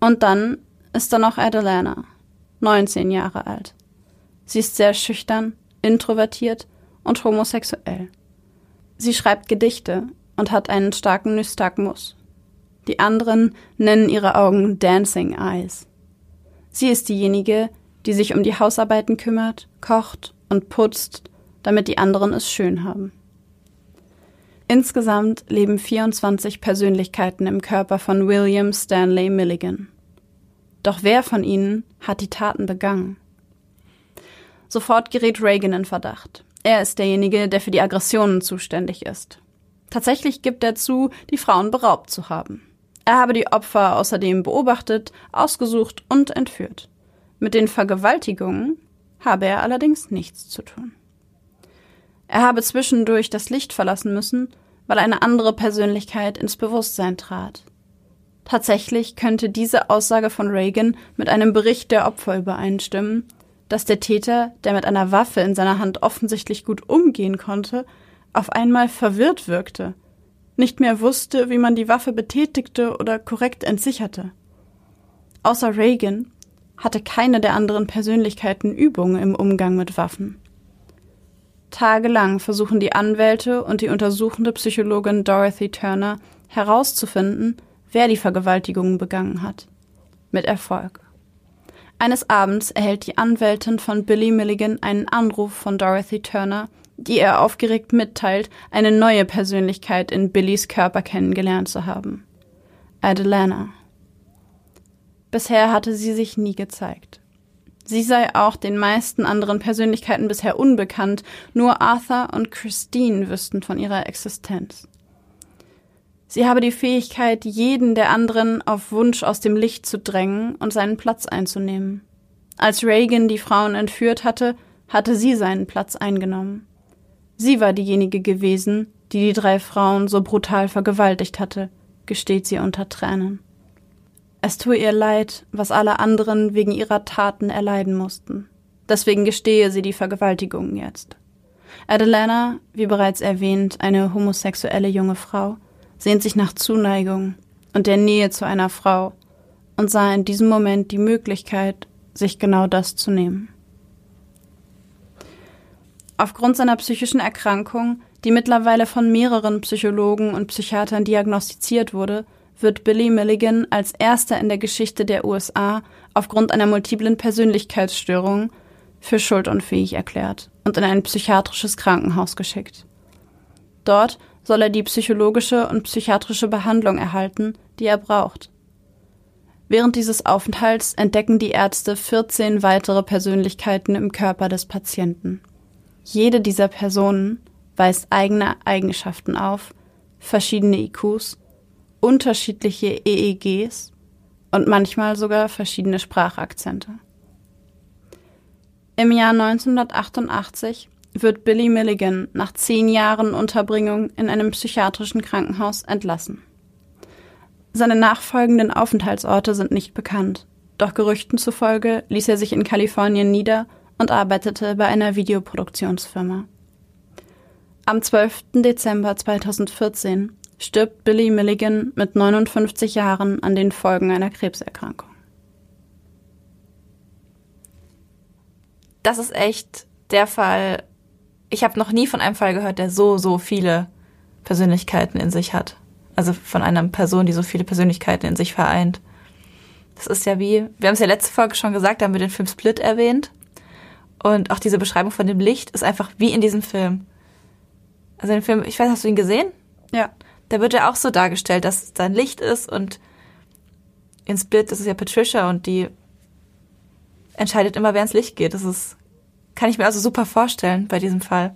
Und dann ist da noch Adelana, 19 Jahre alt. Sie ist sehr schüchtern, introvertiert und homosexuell. Sie schreibt Gedichte und hat einen starken Nystagmus. Die anderen nennen ihre Augen Dancing Eyes. Sie ist diejenige, die sich um die Hausarbeiten kümmert, kocht und putzt, damit die anderen es schön haben. Insgesamt leben 24 Persönlichkeiten im Körper von William Stanley Milligan. Doch wer von ihnen hat die Taten begangen? Sofort gerät Reagan in Verdacht. Er ist derjenige, der für die Aggressionen zuständig ist. Tatsächlich gibt er zu, die Frauen beraubt zu haben. Er habe die Opfer außerdem beobachtet, ausgesucht und entführt. Mit den Vergewaltigungen habe er allerdings nichts zu tun. Er habe zwischendurch das Licht verlassen müssen, weil eine andere Persönlichkeit ins Bewusstsein trat. Tatsächlich könnte diese Aussage von Reagan mit einem Bericht der Opfer übereinstimmen, dass der Täter, der mit einer Waffe in seiner Hand offensichtlich gut umgehen konnte, auf einmal verwirrt wirkte, nicht mehr wusste, wie man die Waffe betätigte oder korrekt entsicherte. Außer Reagan hatte keine der anderen Persönlichkeiten Übung im Umgang mit Waffen. Tagelang versuchen die Anwälte und die untersuchende Psychologin Dorothy Turner herauszufinden, wer die Vergewaltigungen begangen hat. Mit Erfolg. Eines Abends erhält die Anwältin von Billy Milligan einen Anruf von Dorothy Turner, die ihr aufgeregt mitteilt, eine neue Persönlichkeit in Billys Körper kennengelernt zu haben. Adelana. Bisher hatte sie sich nie gezeigt. Sie sei auch den meisten anderen Persönlichkeiten bisher unbekannt, nur Arthur und Christine wüssten von ihrer Existenz. Sie habe die Fähigkeit, jeden der anderen auf Wunsch aus dem Licht zu drängen und seinen Platz einzunehmen. Als Reagan die Frauen entführt hatte, hatte sie seinen Platz eingenommen. Sie war diejenige gewesen, die die drei Frauen so brutal vergewaltigt hatte, gesteht sie unter Tränen. Es tue ihr leid, was alle anderen wegen ihrer Taten erleiden mussten. Deswegen gestehe sie die Vergewaltigungen jetzt. Adelana, wie bereits erwähnt, eine homosexuelle junge Frau, sehnt sich nach Zuneigung und der Nähe zu einer Frau und sah in diesem Moment die Möglichkeit, sich genau das zu nehmen. Aufgrund seiner psychischen Erkrankung, die mittlerweile von mehreren Psychologen und Psychiatern diagnostiziert wurde, wird Billy Milligan als erster in der Geschichte der USA aufgrund einer multiplen Persönlichkeitsstörung für schuldunfähig erklärt und in ein psychiatrisches Krankenhaus geschickt. Dort soll er die psychologische und psychiatrische Behandlung erhalten, die er braucht. Während dieses Aufenthalts entdecken die Ärzte 14 weitere Persönlichkeiten im Körper des Patienten. Jede dieser Personen weist eigene Eigenschaften auf, verschiedene IQs unterschiedliche EEGs und manchmal sogar verschiedene Sprachakzente. Im Jahr 1988 wird Billy Milligan nach zehn Jahren Unterbringung in einem psychiatrischen Krankenhaus entlassen. Seine nachfolgenden Aufenthaltsorte sind nicht bekannt, doch Gerüchten zufolge ließ er sich in Kalifornien nieder und arbeitete bei einer Videoproduktionsfirma. Am 12. Dezember 2014 stirbt Billy Milligan mit 59 Jahren an den Folgen einer Krebserkrankung. Das ist echt der Fall. Ich habe noch nie von einem Fall gehört, der so, so viele Persönlichkeiten in sich hat. Also von einer Person, die so viele Persönlichkeiten in sich vereint. Das ist ja wie, wir haben es ja letzte Folge schon gesagt, da haben wir den Film Split erwähnt. Und auch diese Beschreibung von dem Licht ist einfach wie in diesem Film. Also den Film, ich weiß, hast du ihn gesehen? Ja da wird ja auch so dargestellt, dass da ein Licht ist und in Split, das ist ja Patricia und die entscheidet immer, wer ins Licht geht. Das ist, kann ich mir also super vorstellen bei diesem Fall.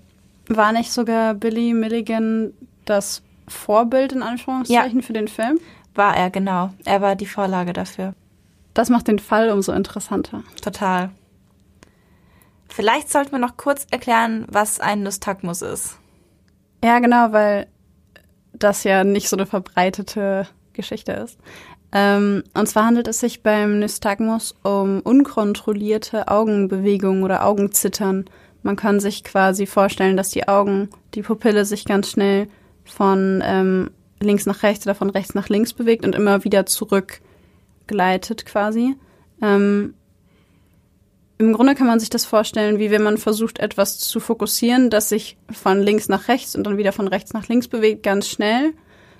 War nicht sogar Billy Milligan das Vorbild in Anführungszeichen ja. für den Film? War er, genau. Er war die Vorlage dafür. Das macht den Fall umso interessanter. Total. Vielleicht sollten wir noch kurz erklären, was ein Nystagmus ist. Ja, genau, weil das ja nicht so eine verbreitete Geschichte ist. Ähm, und zwar handelt es sich beim Nystagmus um unkontrollierte Augenbewegungen oder Augenzittern. Man kann sich quasi vorstellen, dass die Augen, die Pupille sich ganz schnell von ähm, links nach rechts oder von rechts nach links bewegt und immer wieder zurückgleitet quasi. Ähm, im Grunde kann man sich das vorstellen, wie wenn man versucht, etwas zu fokussieren, das sich von links nach rechts und dann wieder von rechts nach links bewegt, ganz schnell.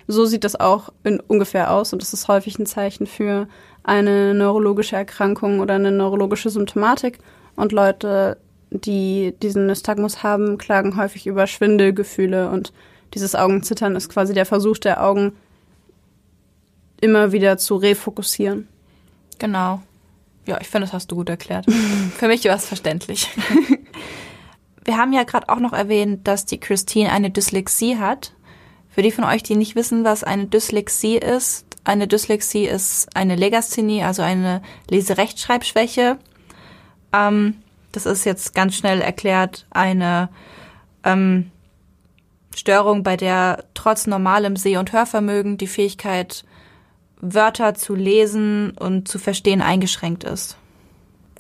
So sieht das auch in, ungefähr aus und das ist häufig ein Zeichen für eine neurologische Erkrankung oder eine neurologische Symptomatik. Und Leute, die diesen Nystagmus haben, klagen häufig über Schwindelgefühle und dieses Augenzittern ist quasi der Versuch der Augen, immer wieder zu refokussieren. Genau. Ja, ich finde, das hast du gut erklärt. Für mich war es verständlich. Wir haben ja gerade auch noch erwähnt, dass die Christine eine Dyslexie hat. Für die von euch, die nicht wissen, was eine Dyslexie ist, eine Dyslexie ist eine Legasthenie, also eine Leserechtschreibschwäche. Ähm, das ist jetzt ganz schnell erklärt eine ähm, Störung, bei der trotz normalem Seh- und Hörvermögen die Fähigkeit Wörter zu lesen und zu verstehen eingeschränkt ist.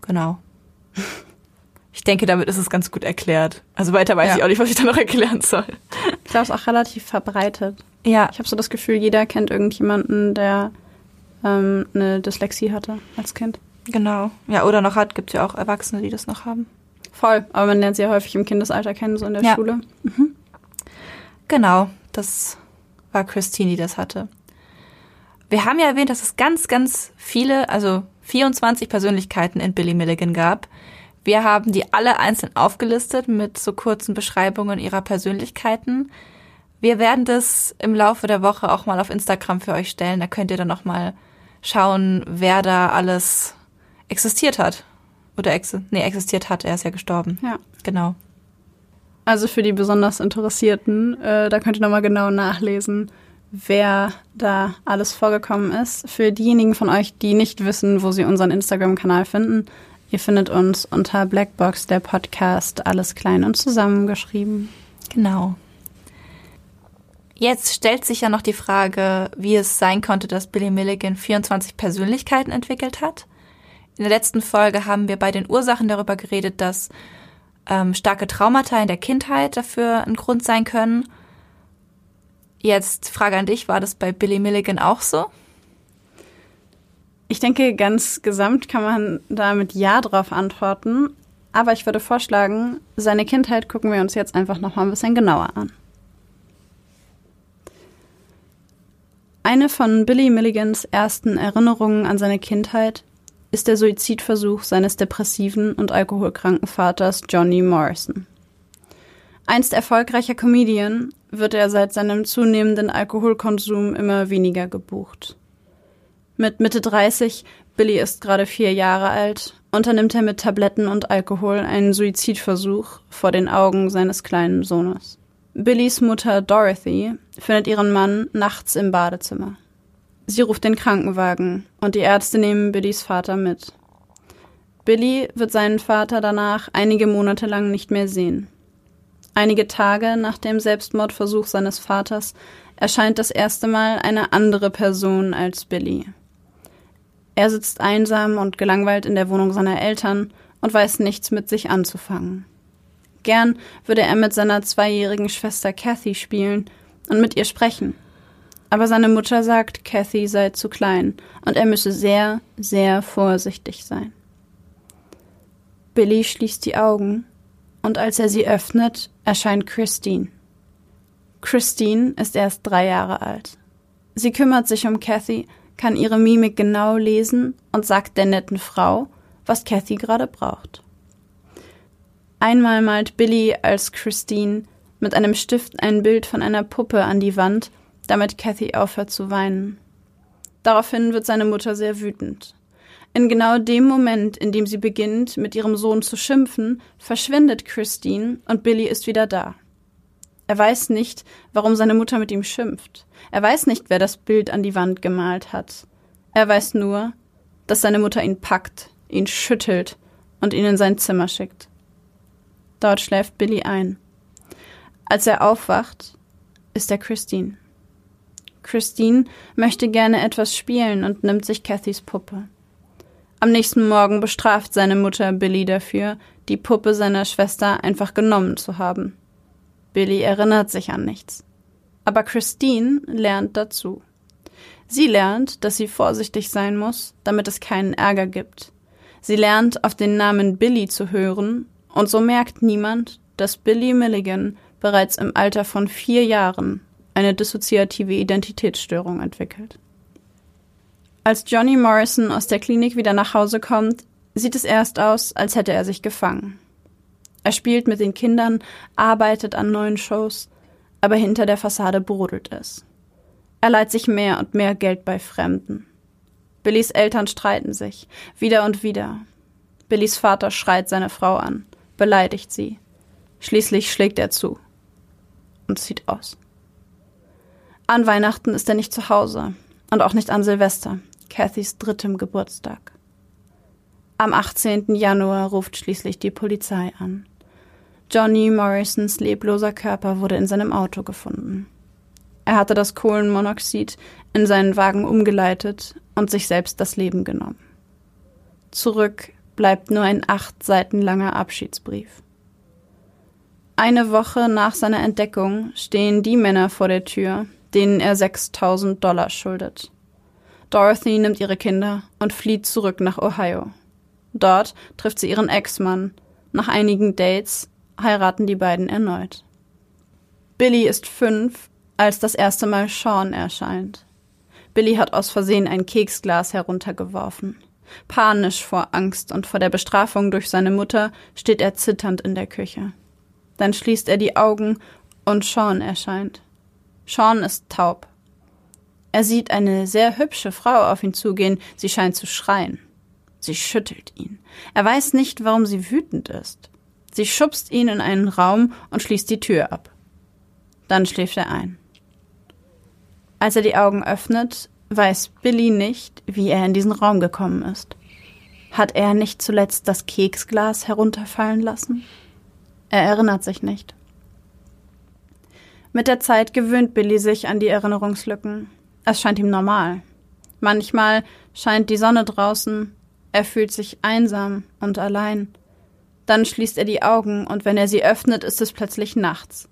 Genau. Ich denke, damit ist es ganz gut erklärt. Also weiter weiß ja. ich auch nicht, was ich da noch erklären soll. Ich glaube, es ist auch relativ verbreitet. Ja. Ich habe so das Gefühl, jeder kennt irgendjemanden, der ähm, eine Dyslexie hatte als Kind. Genau. Ja, oder noch hat. Gibt ja auch Erwachsene, die das noch haben. Voll. Aber man lernt sie ja häufig im Kindesalter kennen, so in der ja. Schule. Mhm. Genau. Das war Christine, die das hatte. Wir haben ja erwähnt, dass es ganz, ganz viele, also 24 Persönlichkeiten in Billy Milligan gab. Wir haben die alle einzeln aufgelistet mit so kurzen Beschreibungen ihrer Persönlichkeiten. Wir werden das im Laufe der Woche auch mal auf Instagram für euch stellen. Da könnt ihr dann noch mal schauen, wer da alles existiert hat. Oder ex nee, existiert hat, er ist ja gestorben. Ja. Genau. Also für die besonders Interessierten, äh, da könnt ihr nochmal genau nachlesen, wer da alles vorgekommen ist. Für diejenigen von euch, die nicht wissen, wo sie unseren Instagram-Kanal finden, ihr findet uns unter Blackbox, der Podcast, alles klein und zusammengeschrieben. Genau. Jetzt stellt sich ja noch die Frage, wie es sein konnte, dass Billy Milligan 24 Persönlichkeiten entwickelt hat. In der letzten Folge haben wir bei den Ursachen darüber geredet, dass ähm, starke Traumata in der Kindheit dafür ein Grund sein können. Jetzt Frage an dich, war das bei Billy Milligan auch so? Ich denke, ganz gesamt kann man da mit Ja drauf antworten. Aber ich würde vorschlagen, seine Kindheit gucken wir uns jetzt einfach noch mal ein bisschen genauer an. Eine von Billy Milligans ersten Erinnerungen an seine Kindheit ist der Suizidversuch seines depressiven und alkoholkranken Vaters Johnny Morrison. Einst erfolgreicher Comedian wird er seit seinem zunehmenden Alkoholkonsum immer weniger gebucht. Mit Mitte 30, Billy ist gerade vier Jahre alt, unternimmt er mit Tabletten und Alkohol einen Suizidversuch vor den Augen seines kleinen Sohnes. Billys Mutter Dorothy findet ihren Mann nachts im Badezimmer. Sie ruft den Krankenwagen und die Ärzte nehmen Billys Vater mit. Billy wird seinen Vater danach einige Monate lang nicht mehr sehen. Einige Tage nach dem Selbstmordversuch seines Vaters erscheint das erste Mal eine andere Person als Billy. Er sitzt einsam und gelangweilt in der Wohnung seiner Eltern und weiß nichts mit sich anzufangen. Gern würde er mit seiner zweijährigen Schwester Kathy spielen und mit ihr sprechen. Aber seine Mutter sagt, Kathy sei zu klein und er müsse sehr, sehr vorsichtig sein. Billy schließt die Augen und als er sie öffnet, erscheint Christine. Christine ist erst drei Jahre alt. Sie kümmert sich um Kathy, kann ihre Mimik genau lesen und sagt der netten Frau, was Kathy gerade braucht. Einmal malt Billy als Christine mit einem Stift ein Bild von einer Puppe an die Wand, damit Kathy aufhört zu weinen. Daraufhin wird seine Mutter sehr wütend. In genau dem Moment, in dem sie beginnt, mit ihrem Sohn zu schimpfen, verschwindet Christine und Billy ist wieder da. Er weiß nicht, warum seine Mutter mit ihm schimpft. Er weiß nicht, wer das Bild an die Wand gemalt hat. Er weiß nur, dass seine Mutter ihn packt, ihn schüttelt und ihn in sein Zimmer schickt. Dort schläft Billy ein. Als er aufwacht, ist er Christine. Christine möchte gerne etwas spielen und nimmt sich Cathys Puppe. Am nächsten Morgen bestraft seine Mutter Billy dafür, die Puppe seiner Schwester einfach genommen zu haben. Billy erinnert sich an nichts. Aber Christine lernt dazu. Sie lernt, dass sie vorsichtig sein muss, damit es keinen Ärger gibt. Sie lernt, auf den Namen Billy zu hören und so merkt niemand, dass Billy Milligan bereits im Alter von vier Jahren eine dissoziative Identitätsstörung entwickelt. Als Johnny Morrison aus der Klinik wieder nach Hause kommt, sieht es erst aus, als hätte er sich gefangen. Er spielt mit den Kindern, arbeitet an neuen Shows, aber hinter der Fassade brodelt es. Er leiht sich mehr und mehr Geld bei Fremden. Billys Eltern streiten sich, wieder und wieder. Billys Vater schreit seine Frau an beleidigt sie. Schließlich schlägt er zu und zieht aus. An Weihnachten ist er nicht zu Hause und auch nicht an Silvester, Cathys drittem Geburtstag. Am 18. Januar ruft schließlich die Polizei an. Johnny Morrisons lebloser Körper wurde in seinem Auto gefunden. Er hatte das Kohlenmonoxid in seinen Wagen umgeleitet und sich selbst das Leben genommen. Zurück bleibt nur ein acht Seiten langer Abschiedsbrief. Eine Woche nach seiner Entdeckung stehen die Männer vor der Tür, denen er 6000 Dollar schuldet. Dorothy nimmt ihre Kinder und flieht zurück nach Ohio. Dort trifft sie ihren Ex-Mann. Nach einigen Dates heiraten die beiden erneut. Billy ist fünf, als das erste Mal Sean erscheint. Billy hat aus Versehen ein Keksglas heruntergeworfen. Panisch vor Angst und vor der Bestrafung durch seine Mutter steht er zitternd in der Küche. Dann schließt er die Augen und Sean erscheint. Sean ist taub. Er sieht eine sehr hübsche Frau auf ihn zugehen, sie scheint zu schreien. Sie schüttelt ihn. Er weiß nicht, warum sie wütend ist. Sie schubst ihn in einen Raum und schließt die Tür ab. Dann schläft er ein. Als er die Augen öffnet, weiß Billy nicht, wie er in diesen Raum gekommen ist. Hat er nicht zuletzt das Keksglas herunterfallen lassen? Er erinnert sich nicht. Mit der Zeit gewöhnt Billy sich an die Erinnerungslücken. Es scheint ihm normal. Manchmal scheint die Sonne draußen, er fühlt sich einsam und allein. Dann schließt er die Augen und wenn er sie öffnet, ist es plötzlich nachts.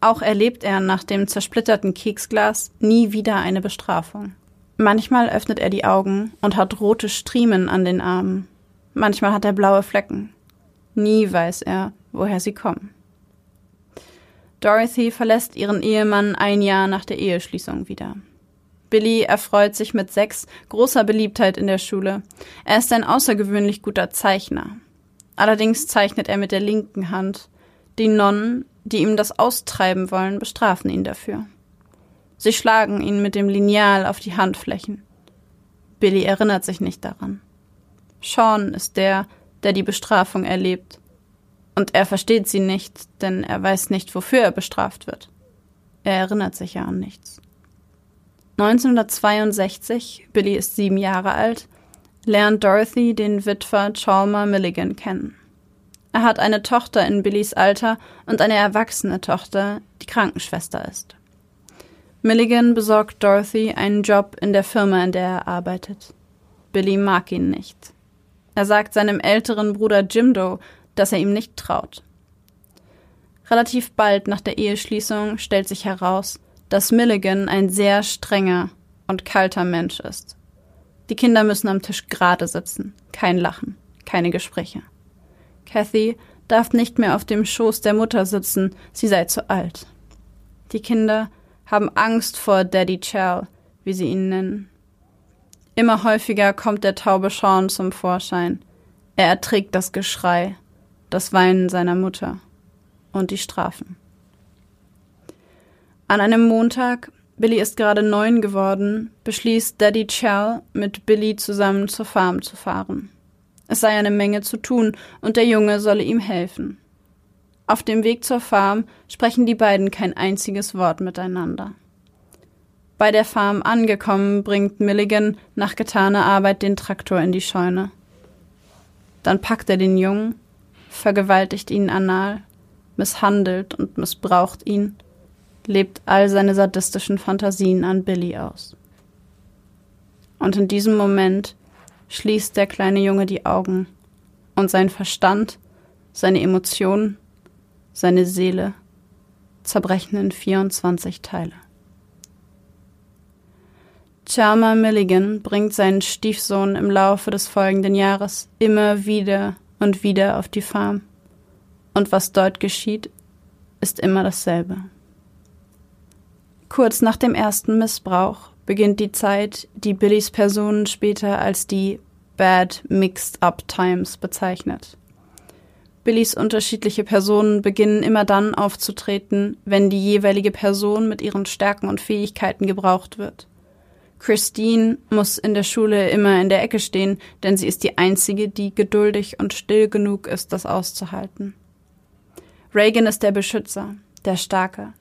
Auch erlebt er nach dem zersplitterten Keksglas nie wieder eine Bestrafung. Manchmal öffnet er die Augen und hat rote Striemen an den Armen. Manchmal hat er blaue Flecken. Nie weiß er, woher sie kommen. Dorothy verlässt ihren Ehemann ein Jahr nach der Eheschließung wieder. Billy erfreut sich mit sechs großer Beliebtheit in der Schule. Er ist ein außergewöhnlich guter Zeichner. Allerdings zeichnet er mit der linken Hand. Die Nonnen, die ihm das austreiben wollen, bestrafen ihn dafür. Sie schlagen ihn mit dem Lineal auf die Handflächen. Billy erinnert sich nicht daran. Sean ist der, der die Bestrafung erlebt. Und er versteht sie nicht, denn er weiß nicht, wofür er bestraft wird. Er erinnert sich ja an nichts. 1962, Billy ist sieben Jahre alt, lernt Dorothy den Witwer Chalmer Milligan kennen. Er hat eine Tochter in Billys Alter und eine erwachsene Tochter, die Krankenschwester ist. Milligan besorgt Dorothy einen Job in der Firma, in der er arbeitet. Billy mag ihn nicht. Er sagt seinem älteren Bruder Jimdo, dass er ihm nicht traut. Relativ bald nach der Eheschließung stellt sich heraus, dass Milligan ein sehr strenger und kalter Mensch ist. Die Kinder müssen am Tisch gerade sitzen, kein Lachen, keine Gespräche. Kathy darf nicht mehr auf dem Schoß der Mutter sitzen, sie sei zu alt. Die Kinder haben Angst vor Daddy Chow, wie sie ihn nennen. Immer häufiger kommt der taube Sean zum Vorschein. Er erträgt das Geschrei, das Weinen seiner Mutter und die Strafen. An einem Montag, Billy ist gerade neun geworden, beschließt Daddy Chell, mit Billy zusammen zur Farm zu fahren. Es sei eine Menge zu tun und der Junge solle ihm helfen. Auf dem Weg zur Farm sprechen die beiden kein einziges Wort miteinander. Bei der Farm angekommen, bringt Milligan nach getaner Arbeit den Traktor in die Scheune. Dann packt er den Jungen, vergewaltigt ihn anal, misshandelt und missbraucht ihn lebt all seine sadistischen Fantasien an Billy aus. Und in diesem Moment schließt der kleine Junge die Augen und sein Verstand, seine Emotionen, seine Seele zerbrechen in 24 Teile. Chalmer Milligan bringt seinen Stiefsohn im Laufe des folgenden Jahres immer wieder und wieder auf die Farm. Und was dort geschieht, ist immer dasselbe. Kurz nach dem ersten Missbrauch beginnt die Zeit, die Billys Person später als die Bad Mixed Up Times bezeichnet. Billys unterschiedliche Personen beginnen immer dann aufzutreten, wenn die jeweilige Person mit ihren Stärken und Fähigkeiten gebraucht wird. Christine muss in der Schule immer in der Ecke stehen, denn sie ist die einzige, die geduldig und still genug ist, das auszuhalten. Reagan ist der Beschützer, der Starke,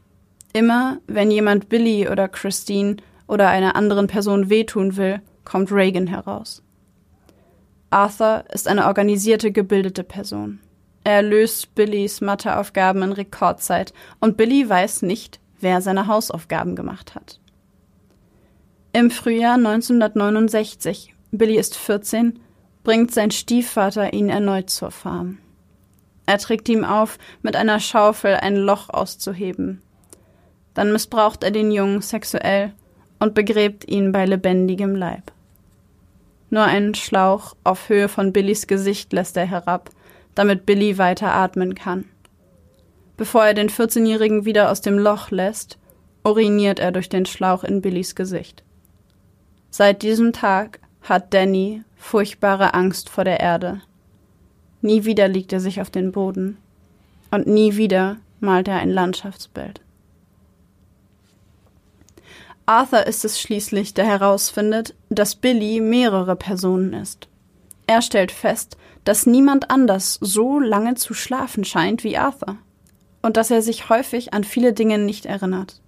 Immer, wenn jemand Billy oder Christine oder einer anderen Person wehtun will, kommt Reagan heraus. Arthur ist eine organisierte, gebildete Person. Er löst Billys Matheaufgaben in Rekordzeit und Billy weiß nicht, wer seine Hausaufgaben gemacht hat. Im Frühjahr 1969, Billy ist 14, bringt sein Stiefvater ihn erneut zur Farm. Er trägt ihm auf, mit einer Schaufel ein Loch auszuheben, dann missbraucht er den Jungen sexuell und begräbt ihn bei lebendigem Leib. Nur einen Schlauch auf Höhe von Billys Gesicht lässt er herab, damit Billy weiter atmen kann. Bevor er den 14-Jährigen wieder aus dem Loch lässt, uriniert er durch den Schlauch in Billys Gesicht. Seit diesem Tag hat Danny furchtbare Angst vor der Erde. Nie wieder legt er sich auf den Boden. Und nie wieder malt er ein Landschaftsbild. Arthur ist es schließlich, der herausfindet, dass Billy mehrere Personen ist. Er stellt fest, dass niemand anders so lange zu schlafen scheint wie Arthur und dass er sich häufig an viele Dinge nicht erinnert.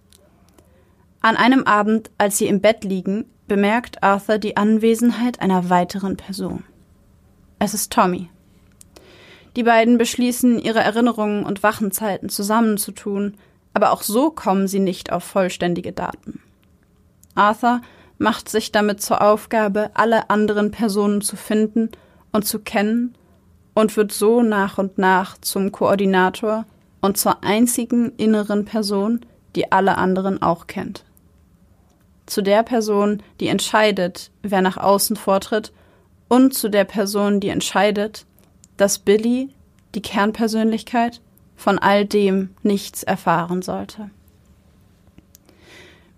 An einem Abend, als sie im Bett liegen, bemerkt Arthur die Anwesenheit einer weiteren Person. Es ist Tommy. Die beiden beschließen, ihre Erinnerungen und Wachenzeiten zusammenzutun, aber auch so kommen sie nicht auf vollständige Daten. Arthur macht sich damit zur Aufgabe, alle anderen Personen zu finden und zu kennen und wird so nach und nach zum Koordinator und zur einzigen inneren Person, die alle anderen auch kennt zu der Person, die entscheidet, wer nach außen vortritt, und zu der Person, die entscheidet, dass Billy, die Kernpersönlichkeit, von all dem nichts erfahren sollte.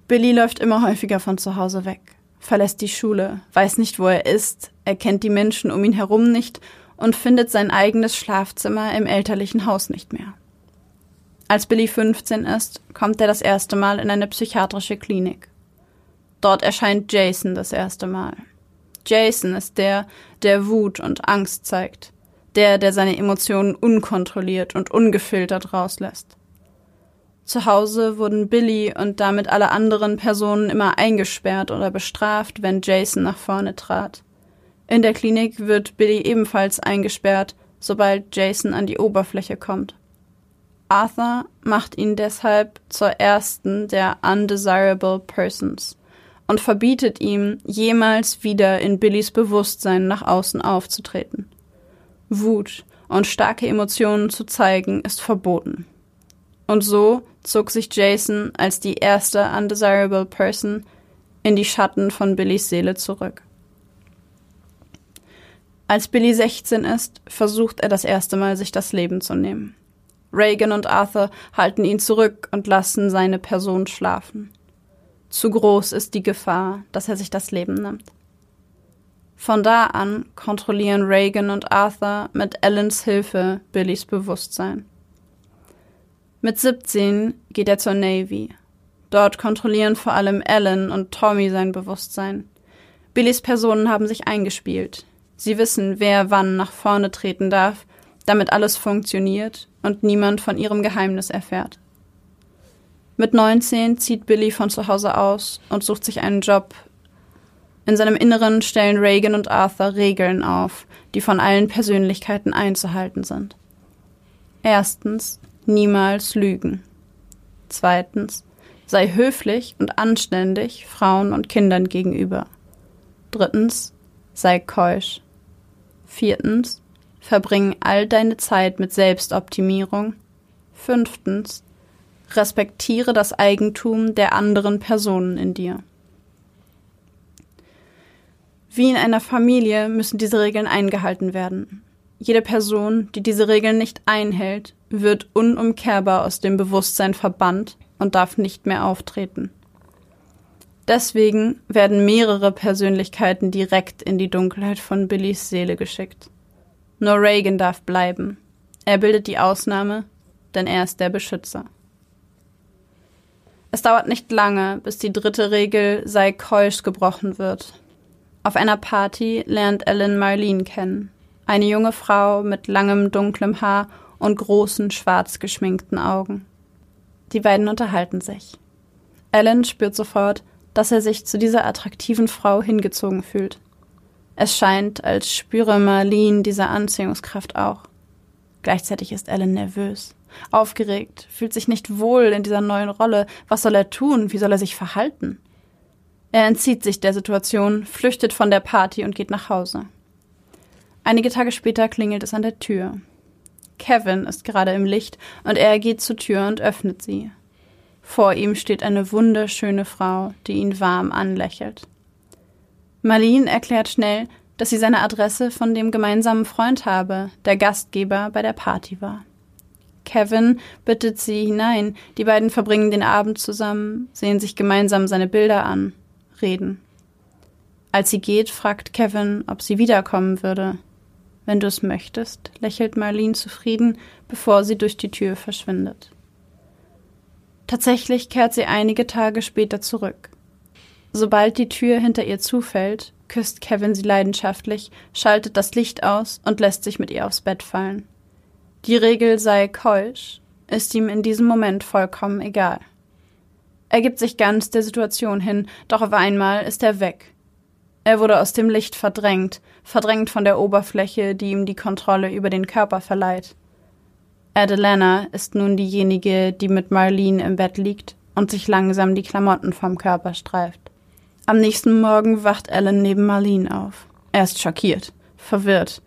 Billy läuft immer häufiger von zu Hause weg, verlässt die Schule, weiß nicht, wo er ist, er kennt die Menschen um ihn herum nicht und findet sein eigenes Schlafzimmer im elterlichen Haus nicht mehr. Als Billy 15 ist, kommt er das erste Mal in eine psychiatrische Klinik. Dort erscheint Jason das erste Mal. Jason ist der, der Wut und Angst zeigt, der, der seine Emotionen unkontrolliert und ungefiltert rauslässt. Zu Hause wurden Billy und damit alle anderen Personen immer eingesperrt oder bestraft, wenn Jason nach vorne trat. In der Klinik wird Billy ebenfalls eingesperrt, sobald Jason an die Oberfläche kommt. Arthur macht ihn deshalb zur ersten der Undesirable Persons und verbietet ihm, jemals wieder in Billys Bewusstsein nach außen aufzutreten. Wut und starke Emotionen zu zeigen ist verboten. Und so zog sich Jason als die erste undesirable person in die Schatten von Billys Seele zurück. Als Billy 16 ist, versucht er das erste Mal, sich das Leben zu nehmen. Reagan und Arthur halten ihn zurück und lassen seine Person schlafen. Zu groß ist die Gefahr, dass er sich das Leben nimmt. Von da an kontrollieren Reagan und Arthur mit Ellens Hilfe Billys Bewusstsein. Mit 17 geht er zur Navy. Dort kontrollieren vor allem Ellen und Tommy sein Bewusstsein. Billys Personen haben sich eingespielt. Sie wissen, wer wann nach vorne treten darf, damit alles funktioniert und niemand von ihrem Geheimnis erfährt. Mit 19 zieht Billy von zu Hause aus und sucht sich einen Job. In seinem Inneren stellen Reagan und Arthur Regeln auf, die von allen Persönlichkeiten einzuhalten sind. Erstens, niemals lügen. Zweitens, sei höflich und anständig Frauen und Kindern gegenüber. Drittens, sei keusch. Viertens, verbring all deine Zeit mit Selbstoptimierung. Fünftens, respektiere das Eigentum der anderen Personen in dir. Wie in einer Familie müssen diese Regeln eingehalten werden. Jede Person, die diese Regeln nicht einhält, wird unumkehrbar aus dem Bewusstsein verbannt und darf nicht mehr auftreten. Deswegen werden mehrere Persönlichkeiten direkt in die Dunkelheit von Billys Seele geschickt. Nur Reagan darf bleiben. Er bildet die Ausnahme, denn er ist der Beschützer. Es dauert nicht lange, bis die dritte Regel sei keusch gebrochen wird. Auf einer Party lernt Ellen Marlene kennen. Eine junge Frau mit langem dunklem Haar und großen schwarz geschminkten Augen. Die beiden unterhalten sich. Ellen spürt sofort, dass er sich zu dieser attraktiven Frau hingezogen fühlt. Es scheint, als spüre Marlene diese Anziehungskraft auch. Gleichzeitig ist Ellen nervös. Aufgeregt, fühlt sich nicht wohl in dieser neuen Rolle. Was soll er tun? Wie soll er sich verhalten? Er entzieht sich der Situation, flüchtet von der Party und geht nach Hause. Einige Tage später klingelt es an der Tür. Kevin ist gerade im Licht und er geht zur Tür und öffnet sie. Vor ihm steht eine wunderschöne Frau, die ihn warm anlächelt. Marlene erklärt schnell, dass sie seine Adresse von dem gemeinsamen Freund habe, der Gastgeber bei der Party war. Kevin bittet sie hinein. Die beiden verbringen den Abend zusammen, sehen sich gemeinsam seine Bilder an, reden. Als sie geht, fragt Kevin, ob sie wiederkommen würde. Wenn du es möchtest, lächelt Marlene zufrieden, bevor sie durch die Tür verschwindet. Tatsächlich kehrt sie einige Tage später zurück. Sobald die Tür hinter ihr zufällt, küsst Kevin sie leidenschaftlich, schaltet das Licht aus und lässt sich mit ihr aufs Bett fallen. Die Regel sei keusch, ist ihm in diesem Moment vollkommen egal. Er gibt sich ganz der Situation hin, doch auf einmal ist er weg. Er wurde aus dem Licht verdrängt, verdrängt von der Oberfläche, die ihm die Kontrolle über den Körper verleiht. Adelana ist nun diejenige, die mit Marlene im Bett liegt und sich langsam die Klamotten vom Körper streift. Am nächsten Morgen wacht Alan neben Marlene auf. Er ist schockiert, verwirrt.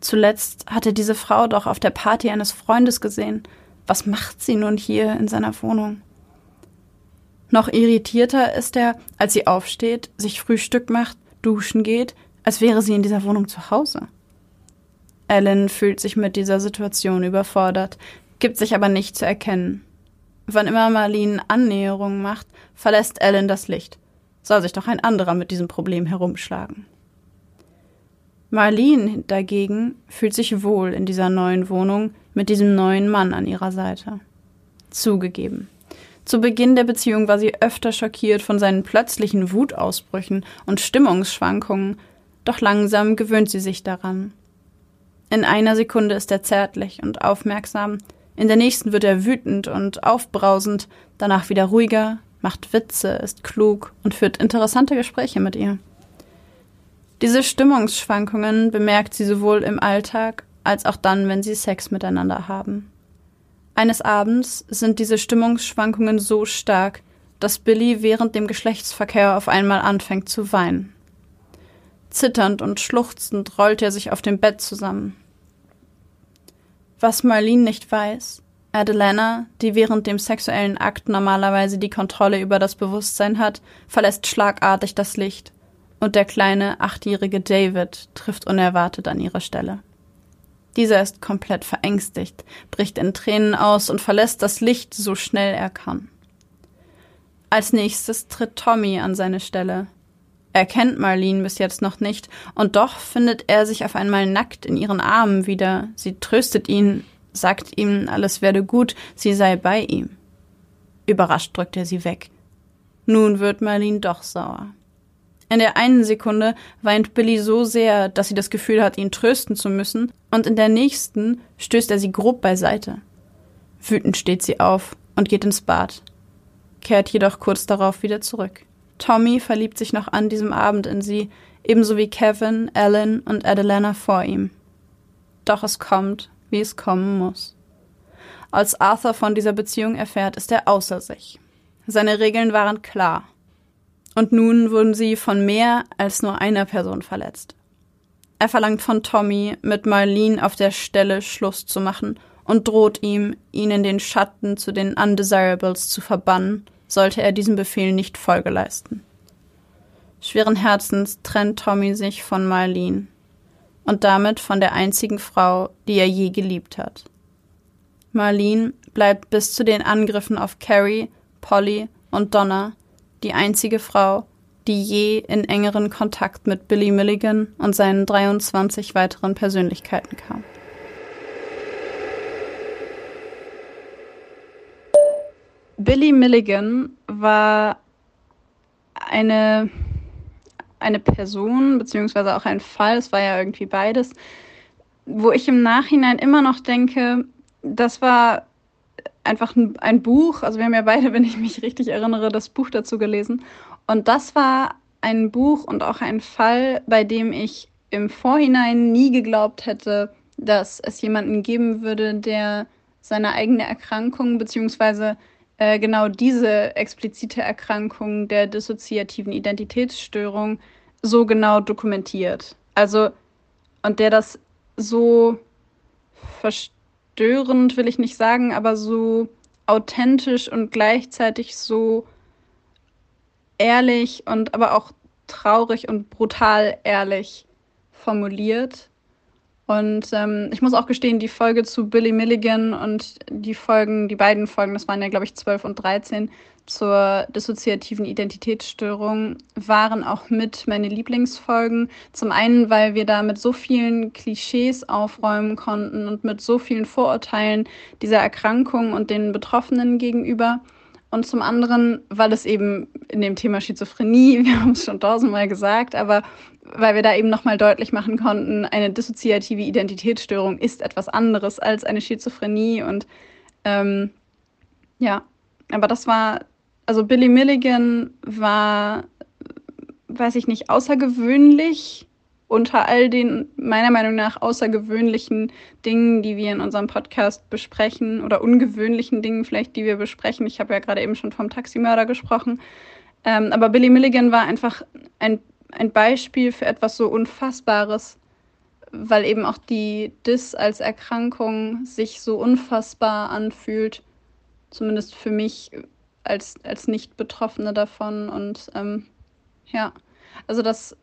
Zuletzt hat er diese Frau doch auf der Party eines Freundes gesehen. Was macht sie nun hier in seiner Wohnung? Noch irritierter ist er, als sie aufsteht, sich Frühstück macht, duschen geht, als wäre sie in dieser Wohnung zu Hause. Alan fühlt sich mit dieser Situation überfordert, gibt sich aber nicht zu erkennen. Wann immer Marlene Annäherungen macht, verlässt Alan das Licht soll sich doch ein anderer mit diesem Problem herumschlagen. Marlene dagegen fühlt sich wohl in dieser neuen Wohnung mit diesem neuen Mann an ihrer Seite. Zugegeben. Zu Beginn der Beziehung war sie öfter schockiert von seinen plötzlichen Wutausbrüchen und Stimmungsschwankungen, doch langsam gewöhnt sie sich daran. In einer Sekunde ist er zärtlich und aufmerksam, in der nächsten wird er wütend und aufbrausend, danach wieder ruhiger, macht Witze, ist klug und führt interessante Gespräche mit ihr. Diese Stimmungsschwankungen bemerkt sie sowohl im Alltag als auch dann, wenn sie Sex miteinander haben. Eines Abends sind diese Stimmungsschwankungen so stark, dass Billy während dem Geschlechtsverkehr auf einmal anfängt zu weinen. Zitternd und schluchzend rollt er sich auf dem Bett zusammen. Was Marlene nicht weiß, Adelana, die während dem sexuellen Akt normalerweise die Kontrolle über das Bewusstsein hat, verlässt schlagartig das Licht, und der kleine achtjährige David trifft unerwartet an ihre Stelle. Dieser ist komplett verängstigt, bricht in Tränen aus und verlässt das Licht so schnell er kann. Als nächstes tritt Tommy an seine Stelle. Er kennt Marlene bis jetzt noch nicht, und doch findet er sich auf einmal nackt in ihren Armen wieder. Sie tröstet ihn, sagt ihm, alles werde gut, sie sei bei ihm. Überrascht drückt er sie weg. Nun wird Marlene doch sauer. In der einen Sekunde weint Billy so sehr, dass sie das Gefühl hat, ihn trösten zu müssen, und in der nächsten stößt er sie grob beiseite. Wütend steht sie auf und geht ins Bad, kehrt jedoch kurz darauf wieder zurück. Tommy verliebt sich noch an diesem Abend in sie, ebenso wie Kevin, Ellen und Adelana vor ihm. Doch es kommt, wie es kommen muss. Als Arthur von dieser Beziehung erfährt, ist er außer sich. Seine Regeln waren klar. Und nun wurden sie von mehr als nur einer Person verletzt. Er verlangt von Tommy, mit Marlene auf der Stelle Schluss zu machen und droht ihm, ihn in den Schatten zu den Undesirables zu verbannen, sollte er diesem Befehl nicht Folge leisten. Schweren Herzens trennt Tommy sich von Marlene und damit von der einzigen Frau, die er je geliebt hat. Marlene bleibt bis zu den Angriffen auf Carrie, Polly und Donna die einzige Frau, die je in engeren Kontakt mit Billy Milligan und seinen 23 weiteren Persönlichkeiten kam. Billy Milligan war eine eine Person, beziehungsweise auch ein Fall, es war ja irgendwie beides, wo ich im Nachhinein immer noch denke, das war einfach ein, ein, Buch, also wir haben ja beide, wenn ich mich richtig erinnere, das Buch dazu gelesen. Und das war ein Buch und auch ein Fall, bei dem ich im Vorhinein nie geglaubt hätte, dass es jemanden geben würde, der seine eigene Erkrankung beziehungsweise äh, genau diese explizite Erkrankung der dissoziativen Identitätsstörung so genau dokumentiert. Also, und der das so verstörend, will ich nicht sagen, aber so authentisch und gleichzeitig so ehrlich und aber auch traurig und brutal ehrlich formuliert. Und ähm, ich muss auch gestehen, die Folge zu Billy Milligan und die Folgen, die beiden Folgen, das waren ja, glaube ich, 12 und 13, zur dissoziativen Identitätsstörung waren auch mit meine Lieblingsfolgen. Zum einen, weil wir da mit so vielen Klischees aufräumen konnten und mit so vielen Vorurteilen dieser Erkrankung und den Betroffenen gegenüber. Und zum anderen, weil es eben in dem Thema Schizophrenie, wir haben es schon tausendmal gesagt, aber weil wir da eben nochmal deutlich machen konnten, eine dissoziative Identitätsstörung ist etwas anderes als eine Schizophrenie. Und ähm, ja, aber das war, also Billy Milligan war, weiß ich nicht, außergewöhnlich unter all den meiner Meinung nach außergewöhnlichen Dingen, die wir in unserem Podcast besprechen oder ungewöhnlichen Dingen vielleicht, die wir besprechen. Ich habe ja gerade eben schon vom Taximörder gesprochen. Ähm, aber Billy Milligan war einfach ein ein Beispiel für etwas so Unfassbares, weil eben auch die Dis als Erkrankung sich so unfassbar anfühlt, zumindest für mich als, als Nicht-Betroffene davon. Und ähm, ja, also das,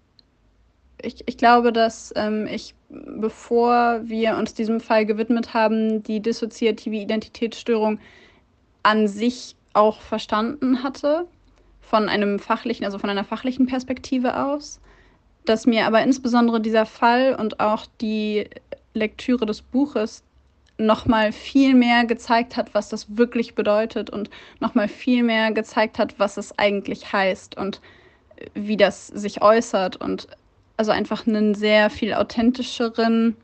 ich, ich glaube, dass ähm, ich, bevor wir uns diesem Fall gewidmet haben, die dissoziative Identitätsstörung an sich auch verstanden hatte von einem fachlichen, also von einer fachlichen Perspektive aus, dass mir aber insbesondere dieser Fall und auch die Lektüre des Buches nochmal viel mehr gezeigt hat, was das wirklich bedeutet und nochmal viel mehr gezeigt hat, was es eigentlich heißt und wie das sich äußert und also einfach einen sehr viel authentischeren,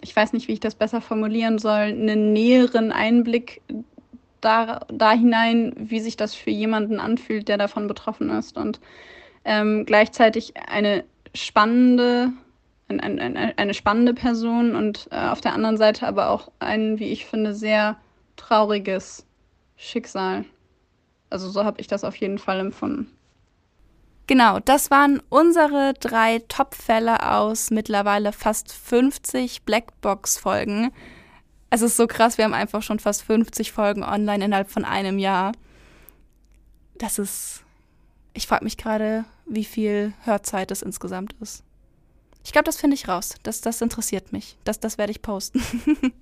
ich weiß nicht, wie ich das besser formulieren soll, einen näheren Einblick da, da hinein, wie sich das für jemanden anfühlt, der davon betroffen ist. Und ähm, gleichzeitig eine spannende, ein, ein, eine spannende Person und äh, auf der anderen Seite aber auch ein, wie ich finde, sehr trauriges Schicksal. Also so habe ich das auf jeden Fall empfunden. Genau, das waren unsere drei Top-Fälle aus mittlerweile fast 50 Blackbox-Folgen. Es ist so krass, wir haben einfach schon fast 50 Folgen online innerhalb von einem Jahr. Das ist. Ich frage mich gerade, wie viel Hörzeit es insgesamt ist. Ich glaube, das finde ich raus. Das, das interessiert mich. Das, das werde ich posten.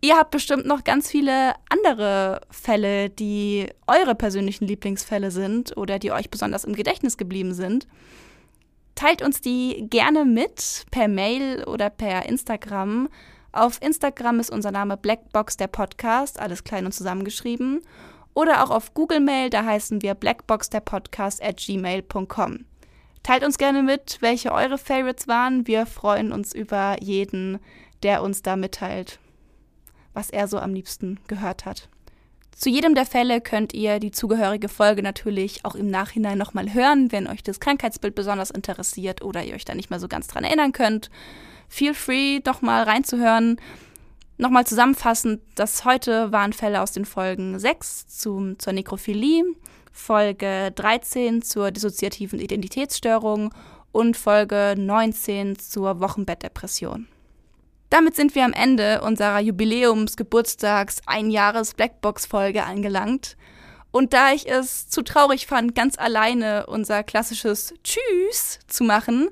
Ihr habt bestimmt noch ganz viele andere Fälle, die eure persönlichen Lieblingsfälle sind oder die euch besonders im Gedächtnis geblieben sind. Teilt uns die gerne mit per Mail oder per Instagram auf Instagram ist unser Name Blackbox der Podcast, alles klein und zusammengeschrieben. Oder auch auf Google Mail, da heißen wir Blackbox der Podcast at gmail.com. Teilt uns gerne mit, welche eure Favorites waren. Wir freuen uns über jeden, der uns da mitteilt, was er so am liebsten gehört hat. Zu jedem der Fälle könnt ihr die zugehörige Folge natürlich auch im Nachhinein nochmal hören, wenn euch das Krankheitsbild besonders interessiert oder ihr euch da nicht mehr so ganz dran erinnern könnt feel free, doch mal reinzuhören. Nochmal zusammenfassend, das heute waren Fälle aus den Folgen 6 zum, zur Nekrophilie, Folge 13 zur dissoziativen Identitätsstörung und Folge 19 zur Wochenbettdepression. Damit sind wir am Ende unserer Jubiläums-Geburtstags Ein-Jahres Blackbox-Folge angelangt. Und da ich es zu traurig fand, ganz alleine unser klassisches Tschüss zu machen,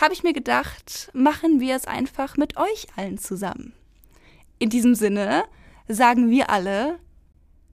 habe ich mir gedacht, machen wir es einfach mit euch allen zusammen. In diesem Sinne sagen wir alle.